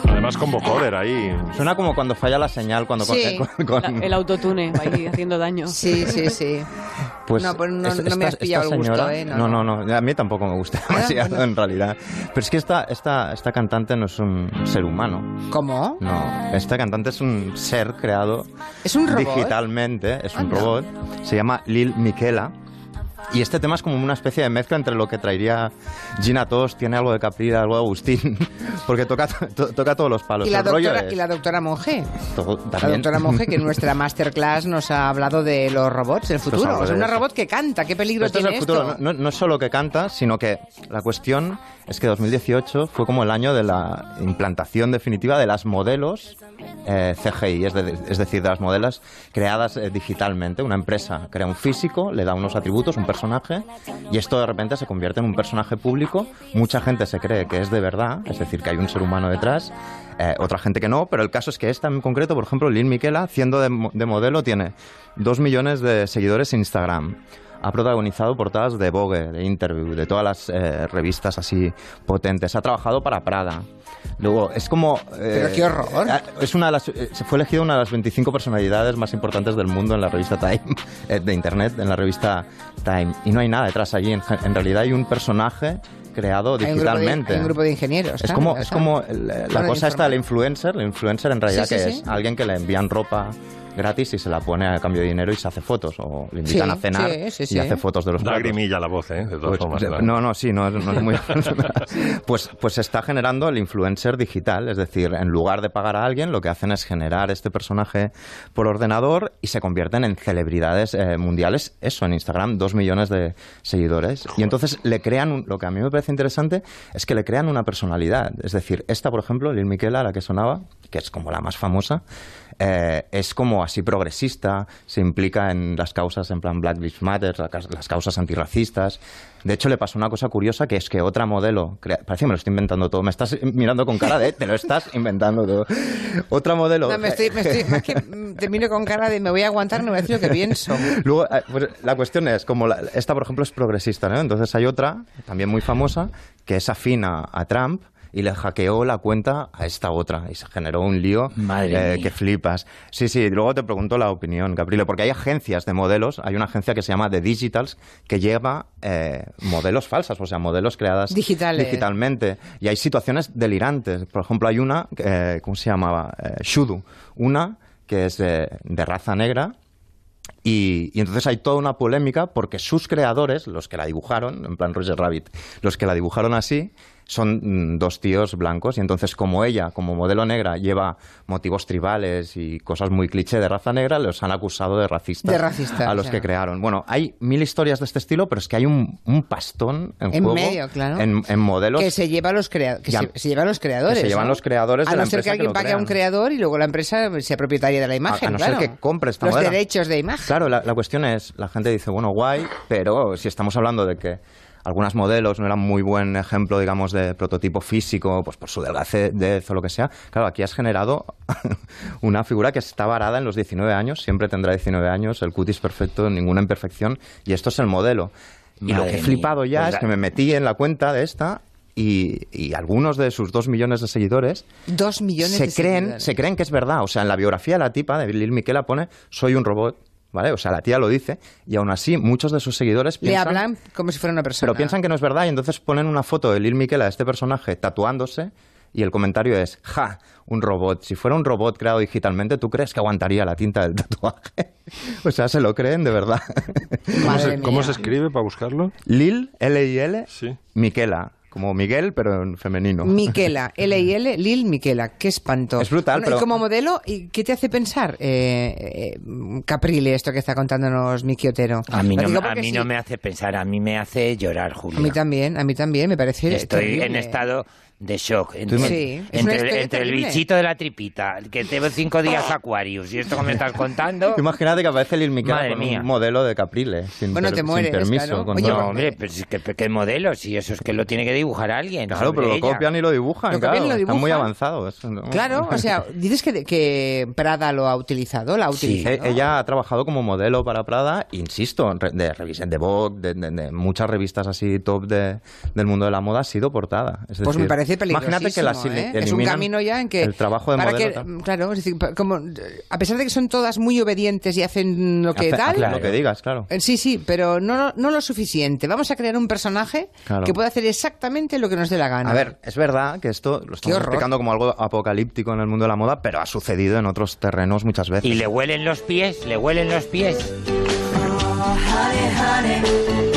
Además con vocoder ahí. Suena como cuando falla la señal, cuando... Sí. con- con- La- el autotune va ahí haciendo daño. Sí, sí, sí. Pues No, pues no- es- no me has esta- pillado esta el gusto, señora- ¿eh? No, No, no. no, no, a mí tampoco me gusta demasiado bueno. en realidad. Pero es que esta, esta, esta cantante no es un ser humano. ¿Cómo? No, esta cantante es un ser creado ¿Es un robot? digitalmente, es un robot. Se llama Lil Miquela. Y este tema es como una especie de mezcla entre lo que traería Gina Tost, tiene algo de Caprila, algo de Agustín, porque toca, to- toca todos los palos. Y la, doctora, es- y la doctora Monge. todo- La doctora Monge, que en nuestra masterclass nos ha hablado de los robots, el futuro. de una robot que canta. ¿Qué peligro Esto es tiene el futuro, esto? no, no- no es solo que canta, sino que la cuestión es que 2018 fue como el año de la implantación definitiva de las modelos eh, CGI, es, de- es decir, de las modelos creadas eh, digitalmente. Una empresa crea un físico, le da unos atributos, un personaje, y esto de repente se convierte en un personaje público. Mucha gente se cree que es de verdad, es decir, que hay un ser humano detrás. eh, otra gente que no, pero el caso es que esta en concreto, por ejemplo, Lynn Miquela, haciendo de, mo- de modelo, tiene dos millones de seguidores en Instagram ha protagonizado portadas de Vogue, de Interview, de todas las revistas así potentes. Ha trabajado para Prada. Luego, es como... eh, Pero qué horror. eh, Es una de las, eh, se fue elegida una de las 25 personalidades más importantes del mundo en la revista Time, eh, de Internet, en la revista Time. Y no hay nada detrás allí. En, en realidad hay un personaje creado Hay un, grupo de, digitalmente. hay un grupo de ingenieros. Es claro, como, es como la bueno, cosa esta del influencer. El influencer en realidad Sí, que sí, es sí. alguien que le envían ropa gratis y se la pone a cambio de dinero y se hace fotos o le invitan Sí, a cenar sí, sí, y sí. hace fotos de los platos. Lagrimilla la voz, ¿eh? De todas Pues, formas. de- claro. no, no, sí, no, es- no es muy... pues, pues se está generando el influencer digital, es decir, en lugar de pagar a alguien, lo que hacen es generar este personaje por ordenador y se convierten en celebridades eh, mundiales, eso, en Instagram, dos millones de seguidores. Y entonces le crean, un- lo que a mí me parece interesante es que le crean una personalidad. Es decir, esta, por ejemplo, Lil Miquela, la que sonaba, que es como la más famosa, eh, es como así progresista, se implica en las causas en plan Black Lives Matter, las causas antirracistas. De hecho, le pasó una cosa curiosa que es que otra modelo, parece que me lo estoy inventando todo, me estás mirando con cara de te lo estás inventando todo. Otra modelo. No, me estoy, me estoy, más que mm, termino con cara de me voy a aguantar, no voy a decir lo que pienso. Luego, eh, pues, la cuestión es, como la- esta, por ejemplo, es progresista, ¿no? Entonces hay otra, también muy famosa, que es afina a Trump y le hackeó la cuenta a esta otra y se generó un lío Madre eh, mía. que flipas. Sí, sí, luego te pregunto la opinión, Caprile, porque hay agencias de modelos, hay una agencia que se llama The Digitals que lleva eh, modelos falsas, o sea, modelos creadas Digitales. digitalmente. Y hay situaciones delirantes. Por ejemplo, hay una, eh, ¿cómo se llamaba? Eh, Shudu. Una que es de- de raza negra, y, y entonces hay toda una polémica porque sus creadores, los que la dibujaron, en plan Roger Rabbit, los que la dibujaron así, son mm, dos tíos blancos. Y entonces, como ella, como modelo negra, lleva motivos tribales y cosas muy cliché de raza negra, los han acusado de racistas. De racistas, A los que crearon. Bueno, hay mil historias de este estilo, pero es que hay un, un pastón en, En juego. medio, claro. En, en modelos. Que se lleva los crea- que Ya. se, se llevan los creadores. Que se llevan ¿no? los creadores A de no la ser que empresa que alguien pague a un creador y luego la empresa sea propietaria de la imagen. a no claro. ser que compre esta Los derechos de imagen. Claro, la, la cuestión es, la gente dice, bueno, guay, pero si estamos hablando de que algunas modelos no eran muy buen ejemplo, digamos, de prototipo físico, pues por su delgadez o lo que sea, claro, aquí has generado una figura que está varada en los 19 años, siempre tendrá 19 años, el cutis perfecto, ninguna imperfección, y esto es el modelo. Y lo que he mía. flipado ya Pues es que me metí en la cuenta de esta y, y algunos de sus dos millones de seguidores Dos millones se de creen, seguidores. se creen que es verdad. O sea, en la biografía de la tipa, de Lil Miquela, pone soy un robot, ¿vale? O sea, la tía lo dice, y aún así muchos de sus seguidores Le piensan... hablan como si fuera una persona. Pero piensan que no es verdad y entonces ponen una foto de Lil Miquela, de este personaje, tatuándose, y el comentario es, ja, un robot. Si fuera un robot creado digitalmente, ¿tú crees que aguantaría la tinta del tatuaje? o sea, se lo creen de verdad. ¿Cómo, se, cómo se escribe para buscarlo? Lil, L-I-L, Sí. Miquela, como Miguel, pero en femenino. Miquela, L-I-L, Lil Miquela, qué espanto. Es brutal, Bueno, pero- Y como modelo, ¿y ¿qué te hace pensar, eh, eh, Caprile, esto que está contándonos Miki Otero? A mí, no, a mí sí. no me hace pensar, a mí me hace llorar, Julia. A mí también, a mí también, me parece Estoy terrible. en estado de shock. Entre, Sí, es entre- entre el bichito de la tripita, que tengo cinco días Aquarius, y esto que me estás contando... Imagínate que aparece Lil Miquela Madre con mía. un modelo de Caprile, sin, Bueno, per- te sin mueres, permiso. claro. con Oye. No, hombre, pero si, ¿qué, qué modelo? Si eso es que lo tiene que dibujar alguien. Claro, pero lo ella. copian y lo dibujan, Lo claro. copian y lo Están muy dibujan. avanzados. ¿no? Claro, o sea, dices que, que Prada lo ha utilizado, la ha utilizado. E- Ella ha trabajado como modelo para Prada, insisto, en re- de revista de Vogue, de, de- de muchas revistas así top de- del mundo de la moda, ha sido portada. Es Pues me decir, parece peligrosísimo. Imagínate que las ¿eh? Es un camino ya en que... el trabajo de para que- claro, es decir, como, a pesar de que son todas muy obedientes y hacen lo que Hace- tal... hace lo que digas, claro. Eh, Sí, sí, pero no, no lo suficiente. Vamos a crear un personaje Claro. que pueda hacer exactamente lo que nos dé la gana. A ver, es verdad que esto lo estamos explicando como algo apocalíptico en el mundo de la moda, pero ha sucedido en otros terrenos muchas veces. Y le huelen los pies, le huelen los pies. honey, honey.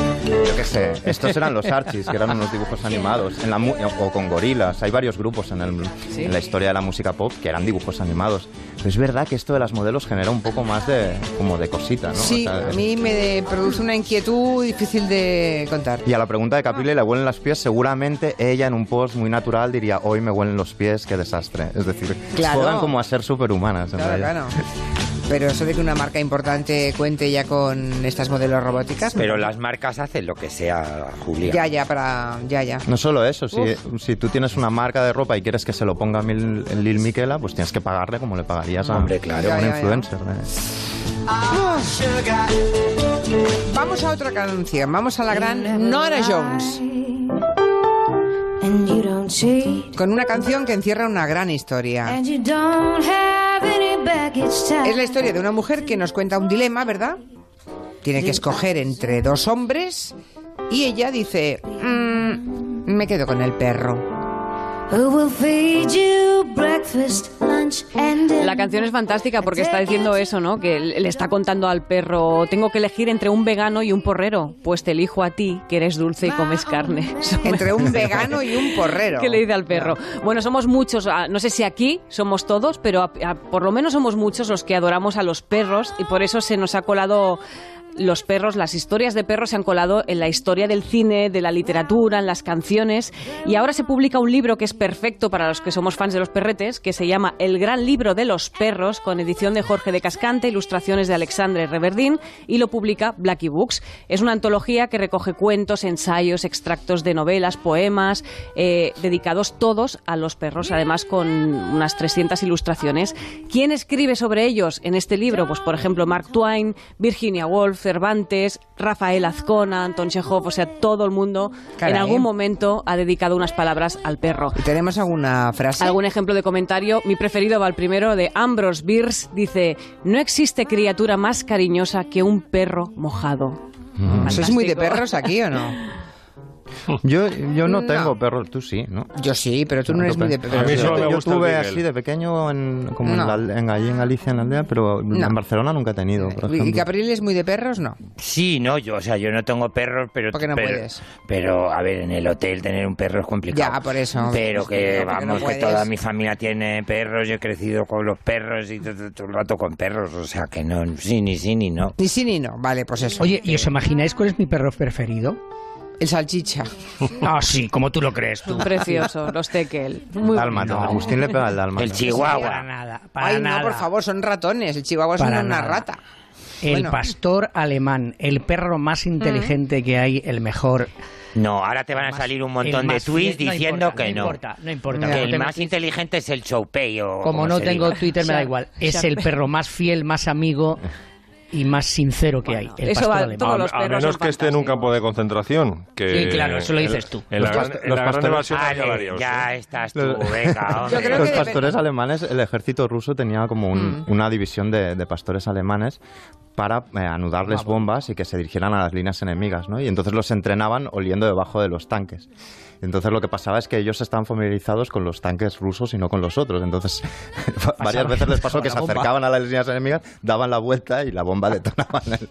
Yo qué sé. Estos eran los Archies, que eran unos dibujos animados. En la mu- o con gorilas. Hay varios grupos en, el- en la historia de la música pop que eran dibujos animados. Pero es verdad que esto de las modelos genera un poco más de, como de cosita, ¿no? Sí, O sea, a mí me produce una inquietud difícil de contar. Y a la pregunta de Caprile, ¿le huelen los pies? Seguramente ella en un post muy natural diría, hoy me huelen los pies, qué desastre. Es decir, Claro. juegan como a ser superhumanas. en Claro, realidad. claro. Pero eso de que una marca importante cuente ya con estas modelos robóticas. Pero las marcas hacen lo que sea, Julia. Ya, ya, para. Ya, ya. No solo eso, si, si tú tienes una marca de ropa y quieres que se lo ponga Mil- Lil Miquela, pues tienes que pagarle como le pagarías a, Hombre, claro. a un Ya, ya, ya. influencer. ¿eh? Vamos a otra canción. Vamos a la gran Nora Jones. Con una canción que encierra una gran historia. Es la historia de una mujer que nos cuenta un dilema, ¿verdad? Tiene que escoger entre dos hombres y ella dice, "Mm, me quedo con el perro. La canción es fantástica porque está diciendo eso, ¿no? Que le está contando al perro, tengo que elegir entre un vegano y un porrero. Pues te elijo a ti, que eres dulce y comes carne. Entre un vegano y un porrero. ¿Qué le dice al perro? Bueno, somos muchos, ah, no sé si aquí somos todos, pero a- a- por lo menos somos muchos los que adoramos a los perros y por eso se nos ha colado los perros, las historias de perros se han colado en la historia del cine, de la literatura, en las canciones y ahora se publica un libro que es perfecto para los que somos fans de los perretes, que se llama El Gran Libro de los Perros, con edición de Jorge de Cascante, ilustraciones de Alexandre Reverdín y lo publica Blackie Books. Es una antología que recoge cuentos, ensayos, extractos de novelas, poemas, eh, dedicados todos a los perros, además con unas 300 ilustraciones. ¿Quién escribe sobre ellos en este libro? Pues por ejemplo Mark Twain, Virginia Woolf, Cervantes, Rafael Azcona, Anton Chekhov, o sea, todo el mundo Caray. en algún momento ha dedicado unas palabras al perro. ¿Tenemos alguna frase? ¿Algún ejemplo de comentario? Mi preferido va al primero de Ambrose Bierce. Dice, no existe criatura más cariñosa que un perro mojado. ¿Sois muy de perros aquí o no? Yo, yo no No. tengo perros, tú sí, ¿no? Yo sí, pero tú no eres muy de perros. A mí solo me yo gusta el tuve así de pequeño en, como No. en, la- en allí en Galicia, en la aldea, pero No. en Barcelona nunca he tenido, por ¿Y ejemplo. Gabriel es muy de perros? No. Sí, no, yo, o sea, yo no tengo perros, pero... ¿Por qué no pero, puedes? Pero, a ver, en el hotel tener un perro es complicado. Ya, por eso. Pero que, No, porque no vamos, que toda mi familia tiene perros, yo he crecido con los perros y todo, todo el rato con perros, o sea, que no, sí, ni sí, ni no. Ni sí ni no. Vale, pues eso. Oye, ¿y os imagináis cuál es mi perro preferido? El salchicha. Ah, sí, como tú lo crees tú. Precioso, los tekel. Muy Dálmata, No. Agustín le pega el dálmata. El Para chihuahua. nada, para Ay, nada. no, por favor, son ratones. El chihuahua es Para una, nada. rata. El Bueno. pastor alemán, el perro más inteligente que hay, el mejor. No, ahora te van a salir un montón de más tweets no diciendo importa, que no no. importa, no importa, Que como el más inteligente es el Choupei o Como no se tengo diga. Twitter, me da igual. Es el perro más fiel, más amigo y más sincero que hay. El eso pastor va- alemán. todos A, los a perros menos que esté en un campo de concentración. Que Sí, claro, eso lo dices tú. En Los la, gran- past- en los la gran pastores- hablaría usted. ya estás tú, Los- venga, hombre. Yo creo Los que pastores alemanes, el ejército ruso tenía como un- Mm. una división de, de pastores alemanes para eh, anudarles bombas y que se dirigieran a las líneas enemigas, ¿no? Y entonces los entrenaban oliendo debajo de los tanques. Entonces lo que pasaba es que ellos estaban familiarizados con los tanques rusos y no con los otros. Entonces varias veces les pasó que se acercaban a las líneas enemigas, daban la vuelta y la bomba detonaba en el,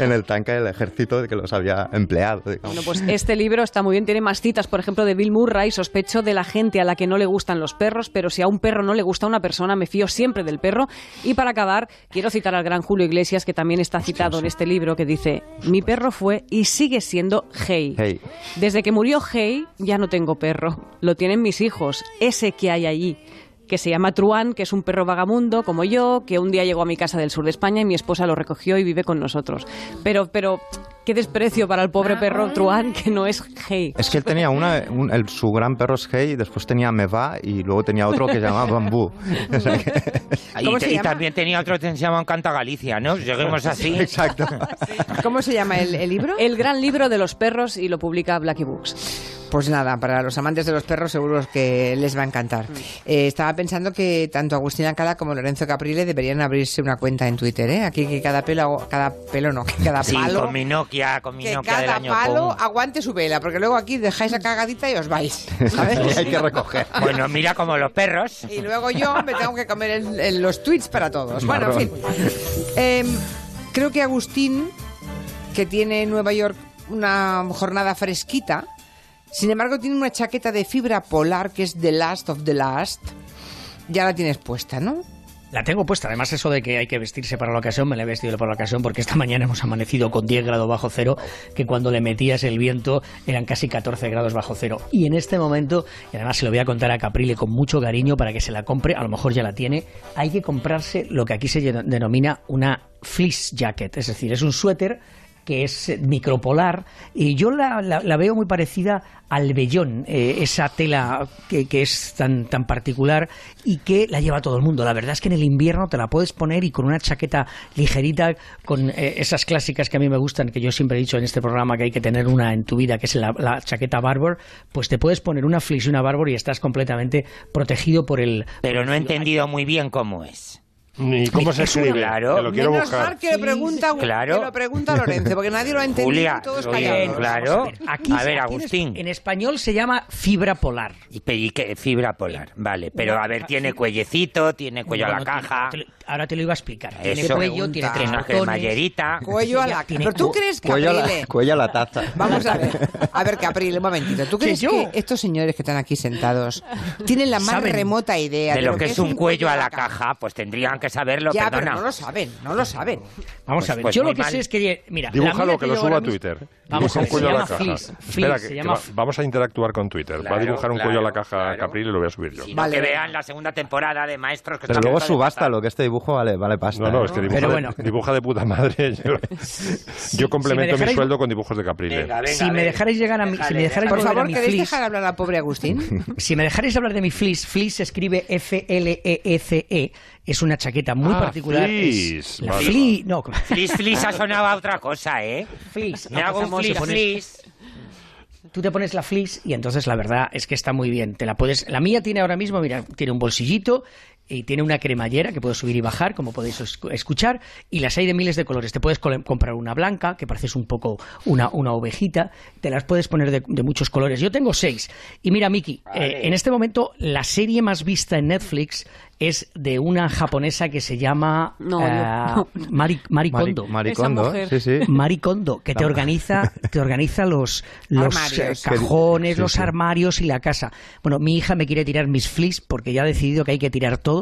en el tanque del ejército que los había empleado. digamos. Bueno, pues este libro está muy bien, tiene más citas, por ejemplo, de Bill Murray, sospecho de la gente a la que no le gustan los perros, pero si a un perro no le gusta una persona, me fío siempre del perro. Y para acabar, quiero citar al gran Julio Iglesias, que también está citado en este libro, que dice, mi perro fue y sigue siendo Hey. Hey. Desde que murió Hey, ya no tengo perro, lo tienen mis hijos, ese que hay allí que se llama Truán, que es un perro vagamundo como yo, que un día llegó a mi casa del sur de España y mi esposa lo recogió y vive con nosotros. Pero, pero, qué desprecio para el pobre perro Truán, que no es Hey. Es que él tenía una, un- el- su gran perro es Hey, después tenía Meva y luego tenía otro que se llamaba Bambú. O sea que- Y, ¿Cómo te- se y llama? también tenía otro que se llama Canta Galicia, ¿no? Seguimos así. Exacto. ¿Cómo se llama el, el libro? El gran libro de los perros y lo publica Blackie Books. Pues nada, para los amantes de los perros seguro que les va a encantar. Eh, estaba pensando que tanto Agustín Alcalá como Lorenzo Caprile deberían abrirse una cuenta en Twitter, ¿eh? Aquí que cada pelo, cada pelo no, que cada Sí, palo, con mi Nokia, con mi que Nokia del cada año palo Pum. aguante su vela, porque luego aquí dejáis la cagadita y os vais, ¿sabes? Y hay que recoger. Bueno, mira como los perros. Y luego yo me tengo que comer el- el- los tweets para todos. Bueno, en fin. Em, creo que Agustín, que tiene en Nueva York una jornada fresquita. Sin embargo, tiene una chaqueta de fibra polar que es The Last of the Last. Ya la tienes puesta, ¿no? La tengo puesta, además eso de que hay que vestirse para la ocasión, me la he vestido para la ocasión porque esta mañana hemos amanecido con 10 grados bajo cero, que cuando le metías el viento eran casi 14 grados bajo cero. Y en este momento, y además se lo voy a contar a Caprile con mucho cariño para que se la compre, a lo mejor ya la tiene, hay que comprarse lo que aquí se denomina una fleece jacket, es decir, es un suéter que es micropolar, y yo la, la- la veo muy parecida al vellón, eh, esa tela que, que es tan, tan particular y que la lleva todo el mundo. La verdad es que en el invierno te la puedes poner y con una chaqueta ligerita, con eh, esas clásicas que a mí me gustan, que yo siempre he dicho en este programa que hay que tener una en tu vida, que es la, la chaqueta Barbour, pues te puedes poner una fleece y una Barbour y estás completamente protegido por el... Pero no he entendido muy bien cómo es. ¿Y cómo se escribe? Claro. Que lo quiero Menos buscar. mal que lo pregunta, Claro. que lo pregunta Lorenzo, porque nadie lo ha entendido Julia, y todos oye, callados. claro. Aquí, a ver, aquí Agustín. En español se llama fibra polar. Y, que- fibra polar, vale. Pero a ver, tiene cuellecito, tiene cuello a la tiene- caja. Ahora te lo iba a explicar. Tiene Eso. cuello, tiene tres Tiene botones. cremallerita. Cuello a la... Tiene- Pero tú crees que Cuello a, la, Caprile- cuello a la taza. Vamos a ver, a ver, Caprile, un momentito. ¿Tú crees yo- que estos señores que están aquí sentados tienen la más Saben remota idea de lo que es un cuello a la caja? caja, pues tendrían que saberlo, Ya, perdona. pero no lo saben, no lo saben. Vamos Pues- a ver, pues yo lo que mal. sé es que, mira, Dibújalo, que lo suba a Twitter. Vamos Dibuja a un se cuello a la caja. Espera, que, que va- vamos a interactuar con Twitter. va a dibujar un cuello a la caja claro. Caprile y lo voy a subir yo. Sino Vale. que vean la segunda temporada de Maestros que Pero luego a punto de subástalo, que este dibujo vale, vale pasta. No, no, ¿eh? es que dibuja, Pero de, bueno. dibuja de puta madre. Yo, yo complemento mi dejarais- sueldo con dibujos de Caprile. Venga, venga, si me venga. dejarais llegar a mi, si Déjale, me dejarais Por a favor, mi ¿queréis fleece- dejar hablar al pobre Agustín? si me dejarais hablar de mi fleece, fleece se escribe F-L-E-E-C-E, es una chaqueta muy Ah, particular. es fleece, la vale. fleece, no, Flis, flis ha sonado a otra cosa, ¿eh? fleece. Me hago un Te flis, pones- flis. Tú te pones la fleece y entonces la verdad es que está muy bien. Te la puedes. La mía tiene ahora mismo, mira, tiene un bolsillito y tiene una cremallera que puedes subir y bajar, como podéis escu- escuchar, y las hay de miles de colores. Te puedes comprar una blanca, que pareces un poco una, una ovejita, te las puedes poner de, de muchos colores. Yo tengo seis. Y mira, Miki, eh, en este momento la serie más vista en Netflix es de una japonesa que se llama No, no. Mari, Mari Mari- Kondo. Maricondo, Esa mujer. sí, sí. Mari Kondo, que te organiza, te organiza los, los Armarios. eh, cajones, Sí, los sí. armarios y la casa. Bueno, mi hija me quiere tirar mis fleece porque ya ha decidido que hay que tirar todo,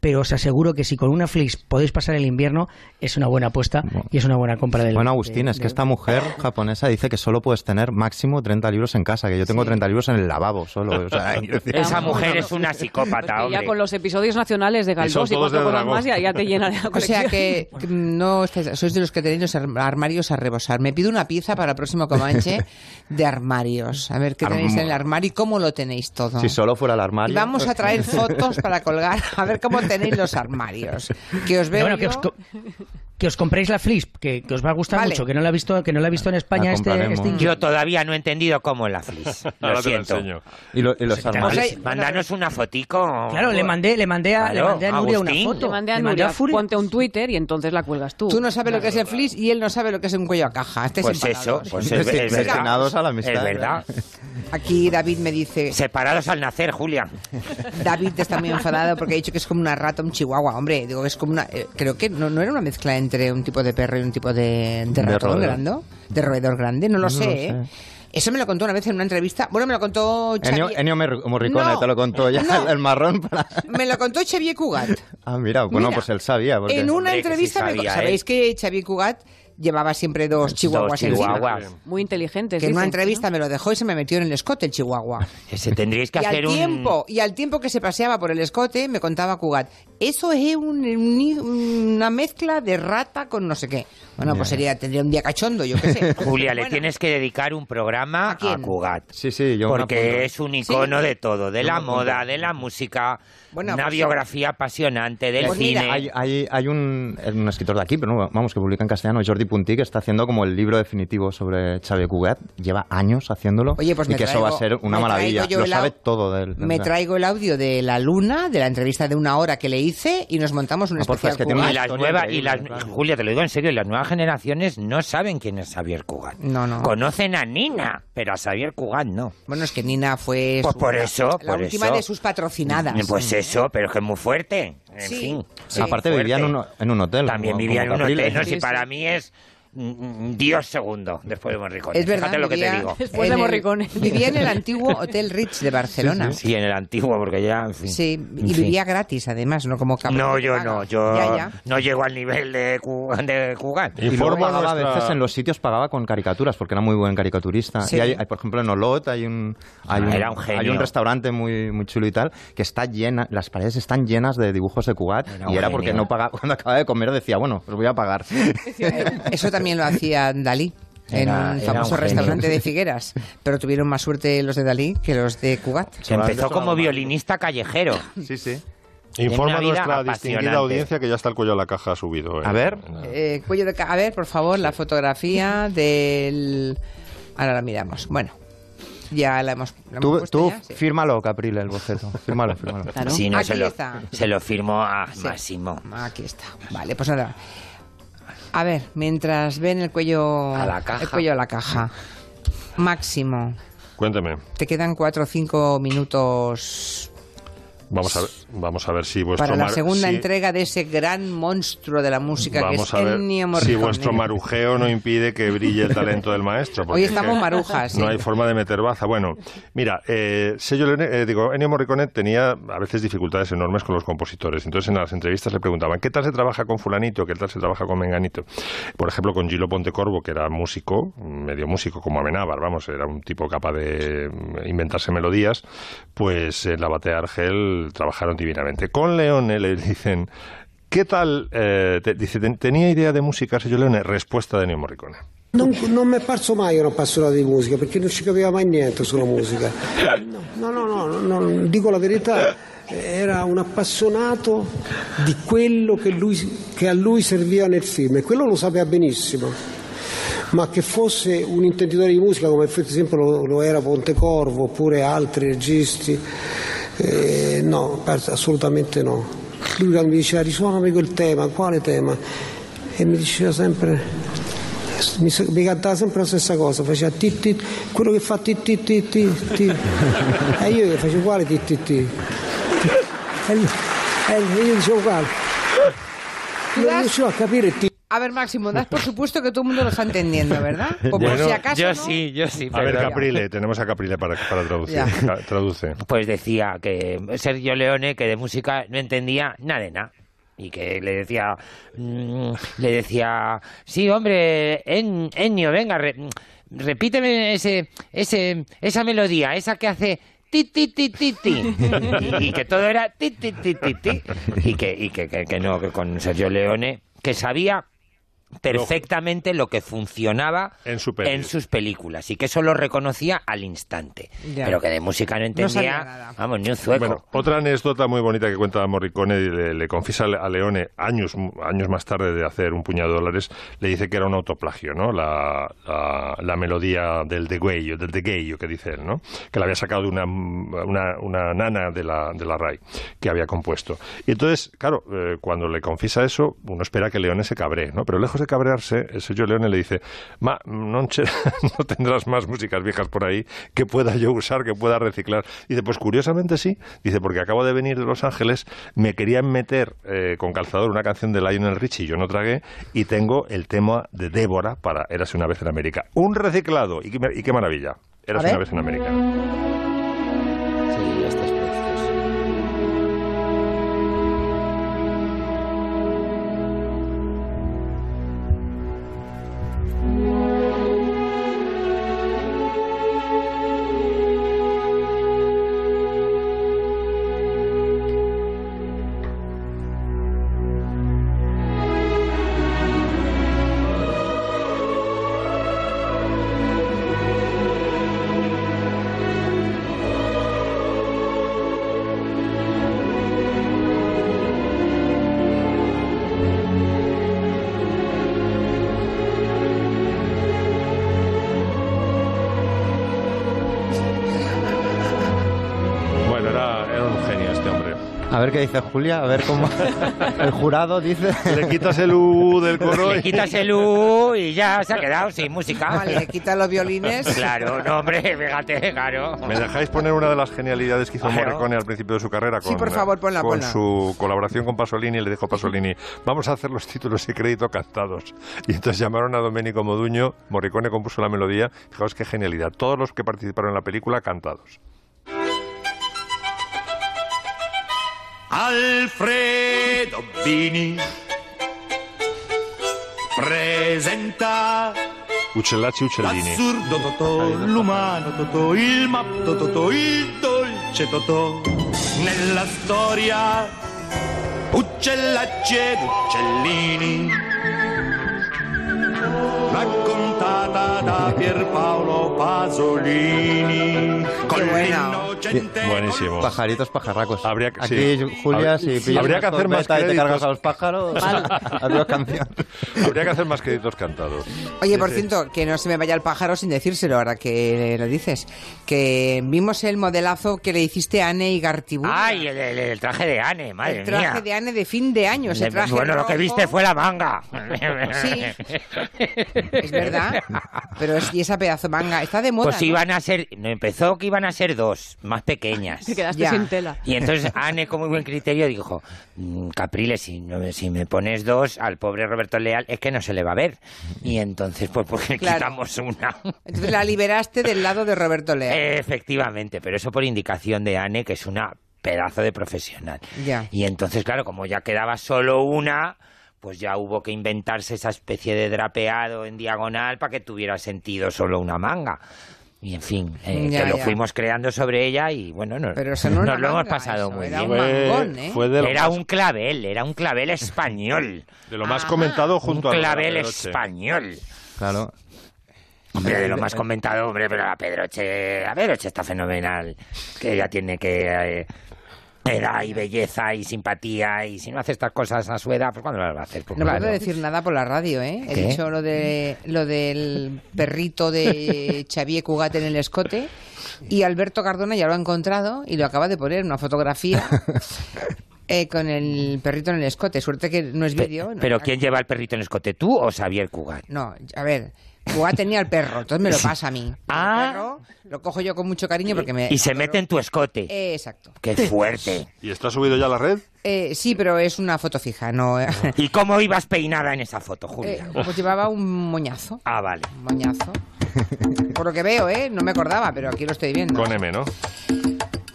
pero os aseguro que si con una fleece podéis pasar el invierno, es una buena apuesta y es una buena compra del Bueno, Agustín, de- es que de- esta mujer japonesa dice que solo puedes tener máximo 30 libros en casa, que yo tengo 30 libros en el lavabo solo. o sea, quiero decir- Esa mujer es una psicópata, Que ya hombre. con los episodios nacionales de Galdós y, cuatro cosas más ya, ya te llena de la O colección. sea que no sois de los que tenéis los ar- armarios a rebosar. Me pido una pieza para el próximo Comanche de armarios. A ver qué tenéis en el armario y cómo lo tenéis todo. Si solo fuera el Y armario. vamos a traer fotos para colgar, a ver cómo tenéis los armarios. Que os veo Bueno, que yo- os, co- que os compréis la fleece, que, que os va a gustar Vale. mucho, que no la he visto, que no la he visto en España La este, este. Yo todavía no he entendido cómo es la flis. Lo Ahora te lo siento. Y, lo- y los armarios. Pues Mándanos una fotico. Claro, le mandé, le mandé a, le Claro, mandé a Nuria Agustín. una foto. Te mandé a Le Nuria, Furia. ponte un Twitter y entonces la cuelgas tú. Tú no sabes lo que es el flis y él no sabe lo que es un cuello a caja. Estáis Pues eso, empanados. pues es, es. Destinados a la amistad. Es verdad. Aquí David me dice, Separados al nacer, Julia. David está muy enfadado porque ha dicho que es como una rata, un chihuahua. Hombre, digo, es como una... eh, creo que no, no era una mezcla entre un tipo de perro y un tipo de, de ratón roedor. grande. De roedor grande, no lo No sé, lo ¿eh? sé. Eso me lo contó una vez en una entrevista. Bueno, me lo contó Ennio, Xavier... Ennio Mer- Morricone No, te lo contó ya, no. el marrón. Para... Me lo contó Xavier Cugat. Ah, mira, bueno, Mira, pues él sabía. Porque... En una Hombre, que sí entrevista, me- sabía, ¿eh? ¿sabéis que Xavier Cugat llevaba siempre dos chihuahuas encima? chihuahuas. Muy inteligentes. Que en una entrevista me lo dejó y se me metió en el escote el chihuahua. Ese tendríais que y al hacer un... tiempo y al tiempo que se paseaba por el escote me contaba Cugat eso es un- un- una mezcla de rata con no sé qué bueno pues sería tendría un día cachondo yo qué sé Julia, le tienes que dedicar un programa a, quién? Cugat. Sí, sí, yo. Porque es un icono Sí. de todo, de la moda, de la música, Bueno, una pues, biografía apasionante del Pues mira, cine. Hay, hay, hay un, un escritor de aquí, pero no, vamos, que publica en castellano, Jordi Puntí, que está haciendo como el libro definitivo sobre Xavier Cugat. Lleva años haciéndolo. Oye, pues y me que eso va a traigo- ser una maravilla. traigo Lo el sabe au- todo de él. me traigo el audio de la luna de la entrevista de una hora que le hice y nos montamos un Ah, porfa, especial es que tiene Cugat. y las historia nuevas, y las, claro. Julia, te lo digo en serio, las nuevas generaciones no saben quién es Xavier Cugat. No, no. Conocen a Nina, pero a Xavier Cugat no. bueno es que Nina fue Pues su- por eso, la por última eso. de sus patrocinadas Pues eso, pero es que es muy fuerte. En Sí, fin. sí. Aparte vivía en un, en un hotel. También como- vivía en un hotel, no Sí, si sí. para mí es Dios segundo después de Morricone. Es verdad, Fíjate lo que te digo. Después en de el- Morricone. Vivía en el antiguo Hotel Rich de Barcelona. Sí, en el antiguo, porque ya. en fin. Sí, y fin. vivía gratis además, no como No, yo no, yo Ya, ya. no llego al nivel de, de Cugat. Y luego pagaba a veces en los sitios pagaba con caricaturas porque era muy buen caricaturista. Sí. Y hay, hay, por ejemplo en Olot hay un hay Ah, un, era un genio. hay un restaurante muy muy chulo y tal que está llena las paredes están llenas de dibujos de Cugat un y era porque no pagaba cuando acababa de comer decía bueno os voy a pagar. Eso también lo hacía Dalí. En Era- un famoso un restaurante de Figueras. Pero tuvieron más suerte los de Dalí que los de Cugat. Se empezó como violinista callejero. Sí, sí. Informa vida nuestra distinguida audiencia que ya está el cuello a la caja subido. A ver. Eh, cuello de ca- a ver, por favor, la fotografía del. Ahora la miramos. Bueno, ya la hemos. la hemos Tú, puesto tú ya, sí. fírmalo Caprile el boceto. Fírmalo, fírmalo. Si no, Aquí se lo, está. se lo firmó a Sí. Máximo. Aquí está. Vale, pues ahora. A ver, mientras ven el cuello. A la caja. El cuello a la caja. Máximo. Cuénteme. Te quedan cuatro o cinco minutos Vamos a ver, vamos a ver si vuestro para la mar- segunda si- entrega de ese gran monstruo de la música que es a ver Ennio si Morricone. vuestro marujeo no impide que brille el talento del maestro. Hoy es estamos marujas, No sí. hay forma de meter baza. Bueno, mira, eh, Leone- eh, digo, Ennio Morricone tenía a veces dificultades enormes con los compositores. Entonces en las entrevistas le preguntaban, ¿qué tal se trabaja con fulanito? ¿Qué tal se trabaja con menganito? Por ejemplo, con Gilo Pontecorvo, que era músico, medio músico como Amenábar, vamos, era un tipo capaz de inventarse melodías, pues en la Batea Argel trabajaron divinamente. Con Leone le dicen... ¿Qué tal? eh, te- dice, "Ten- ¿tenía idea de música Sergio Leone? Respuesta de Ennio Morricone. Non, non mi è parso mai un appassionato di musica perché non ci capiva mai niente sulla musica. No, no, no, no, no, dico la verità, era un appassionato di quello che, lui, che a lui serviva nel film e quello lo sapeva benissimo. Ma che fosse un intenditore di musica come per esempio lo, lo era Pontecorvo oppure altri registi, eh, no, assolutamente no. Lui mi diceva risuonami quel tema, quale tema? E mi diceva sempre mi, mi cantava sempre la stessa cosa, faceva ti ti, quello che fa ti ti ti ti ti. E io facevo uguale ti ti ti. E lui- e io dicevo uguale. Non riuscivo a capire ti. A ver, Máximo, das por supuesto que todo el mundo lo está entendiendo, ¿verdad? O por Bueno, si acaso. yo no. sí, yo sí. A ver, Caprile, tenemos a Caprile para, para traducir. Ya. Ca- Traduce. Pues decía que Sergio Leone, que de música no entendía nada de nada. Y que le decía, mm, le decía, sí, hombre, En- Ennio, venga, re- repíteme ese, ese, esa melodía, esa que hace ti ti ti ti ti y, y que todo era ti ti ti ti ti y que y que, que, que no que con Sergio Leone que sabía perfectamente lo que funcionaba en, su peli. en sus películas y que eso lo reconocía al instante Ya. pero que de música no entendía vamos ni un zueco Bueno, otra anécdota muy bonita que cuenta Morricone, le, le confiesa a Leone años, años más tarde de hacer un puñado de dólares, le dice que era un autoplagio, ¿no? La, la, la melodía del degüello, del degüello que dice él, ¿no? Que la había sacado de una, una, una nana de la, de la RAI que había compuesto. Y entonces, claro, eh, cuando le confiesa eso, uno espera que Leone se cabree, ¿no? Pero lejos de cabrearse, el Sergio Leone le dice, ma, non, no tendrás más músicas viejas por ahí que pueda yo usar, que pueda reciclar. Dice, pues curiosamente sí. Dice, porque acabo de venir de Los Ángeles, me querían meter eh, con calzador una canción de Lionel Richie, yo no tragué, y tengo el tema de Débora para Érase una vez en América. Un reciclado, y qué, y qué maravilla. Érase una vez en América. Dice Julia, a ver cómo el jurado dice. Le quitas el U del coro. Le quitas el U y ya se ha quedado sin música. Vale, le quita los violines. Claro, no, hombre, fíjate, claro. ¿Me dejáis poner una de las genialidades que hizo Claro. Morricone al principio de su carrera? Sí, Con, por favor, ponla, Con ponla. su colaboración con Pasolini, le dijo Pasolini, vamos a hacer los títulos y crédito cantados. Y entonces llamaron a Domenico Moduño, Morricone compuso la melodía, fijaos qué genialidad, todos los que participaron en la película cantados. Alfredo Bini. Presenta Uccellacci Uccellini. l'assurdo Totò, l'umano Totò, il matto Totò, il dolce Totò. Nella storia Uccellacci ed Uccellini. Raccontata da Pierpaolo Pasolini. Con l'innocente Buenísimo. Pajaritos pajarracos. Habría que- Aquí, sí. Julia, si pillas Habría que hacer más y te créditos. cargas a los pájaros, adiós canción. Habría que hacer más créditos cantados. Oye, por cierto, que no se me vaya el pájaro sin decírselo ahora que lo dices. Que vimos el modelazo que le hiciste a Anne y Gartibú. Ay, el, el- el traje de Anne, madre el traje mía. de Anne de fin de año. Ese traje bueno, lo que viste fue la manga. Sí. Es verdad. Pero es, y esa pedazo de manga está de moda. Pues ¿no? iban a ser, no empezó que iban a ser dos, más pequeñas. Te quedaste Ya. sin tela. Y entonces Anne, con muy buen criterio, dijo, "Mm, Capriles, si, no- si me pones dos, al pobre Roberto Leal es que no se le va a ver. Y entonces, pues, pues le Claro. quitamos una. Entonces la liberaste del lado de Roberto Leal. Efectivamente, pero eso por indicación de Anne, que es una pedazo de profesional. Ya. Y entonces, claro, como ya quedaba solo una, pues ya hubo que inventarse esa especie de drapeado en diagonal para que tuviera sentido solo una manga. Y en fin, eh, Ya, que lo ya. fuimos creando sobre ella y bueno, no- Pero eso no era nos lo hemos pasado eso muy era bien. un mangón, ¿eh? Fue de lo Era más- un clavel, era un clavel español. De lo más comentado junto un a clavel español. Claro. Hombre, de lo más comentado, hombre, pero la Pedroche, la Pedroche está fenomenal. Que ella tiene que eh, edad y belleza y simpatía y si no hace estas cosas a su edad, pues ¿cuándo las va a hacer? Pues No puedo decir nada por la radio, ¿eh? He ¿Qué? dicho lo de lo del perrito de Xavier Cugat en el escote y Alberto Cardona ya lo ha encontrado y lo acaba de poner una fotografía eh, con el perrito en el escote. Suerte que no es vídeo. no- Pero ¿quién lleva el perrito en escote, tú o Xavier Cugat? No, a ver, Tenía el perro, entonces me lo pasa a mí. Ah. El perro lo cojo yo con mucho cariño porque me... Y se mete en tu escote. Eh, exacto. ¡Qué fuerte! ¿Y está subido ya a la red? Eh, sí, pero es una foto fija, no... ¿Y cómo ibas peinada en esa foto, Julia? Eh, pues llevaba un moñazo. Ah, vale. Un moñazo. Por lo que veo, ¿eh? No me acordaba, pero aquí lo estoy viendo. Con M, ¿no?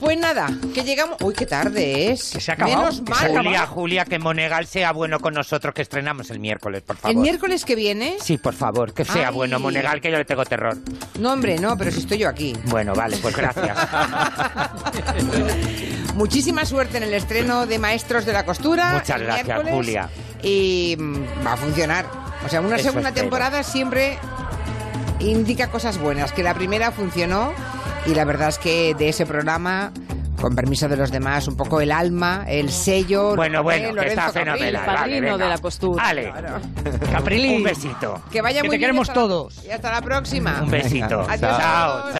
Pues nada, que llegamos... Uy, qué tarde es. se ha acabado, Menos que mal. Julia, Julia, que Monegal sea bueno con nosotros, que estrenamos el miércoles, por favor. El miércoles que viene... Sí, por favor, que sea Ay. bueno Monegal, que yo le tengo terror. No, hombre, no, pero si estoy yo aquí. Bueno, vale, pues gracias. Muchísima suerte en el estreno de Maestros de la Costura. Muchas el gracias, miércoles, Julia. Y mm, va a funcionar. O sea, una Eso segunda espero. temporada siempre indica cosas buenas. Que la primera funcionó y la verdad es que de ese programa, con permiso de los demás, un poco el alma, el sello. Bueno, bueno, que está fenomenal. El padrino vale, de la costura. Vale. Caprilli. Un besito. Que vaya Que muy te bien queremos la- todos. Y hasta la próxima. Un besito. Adiós. Chao.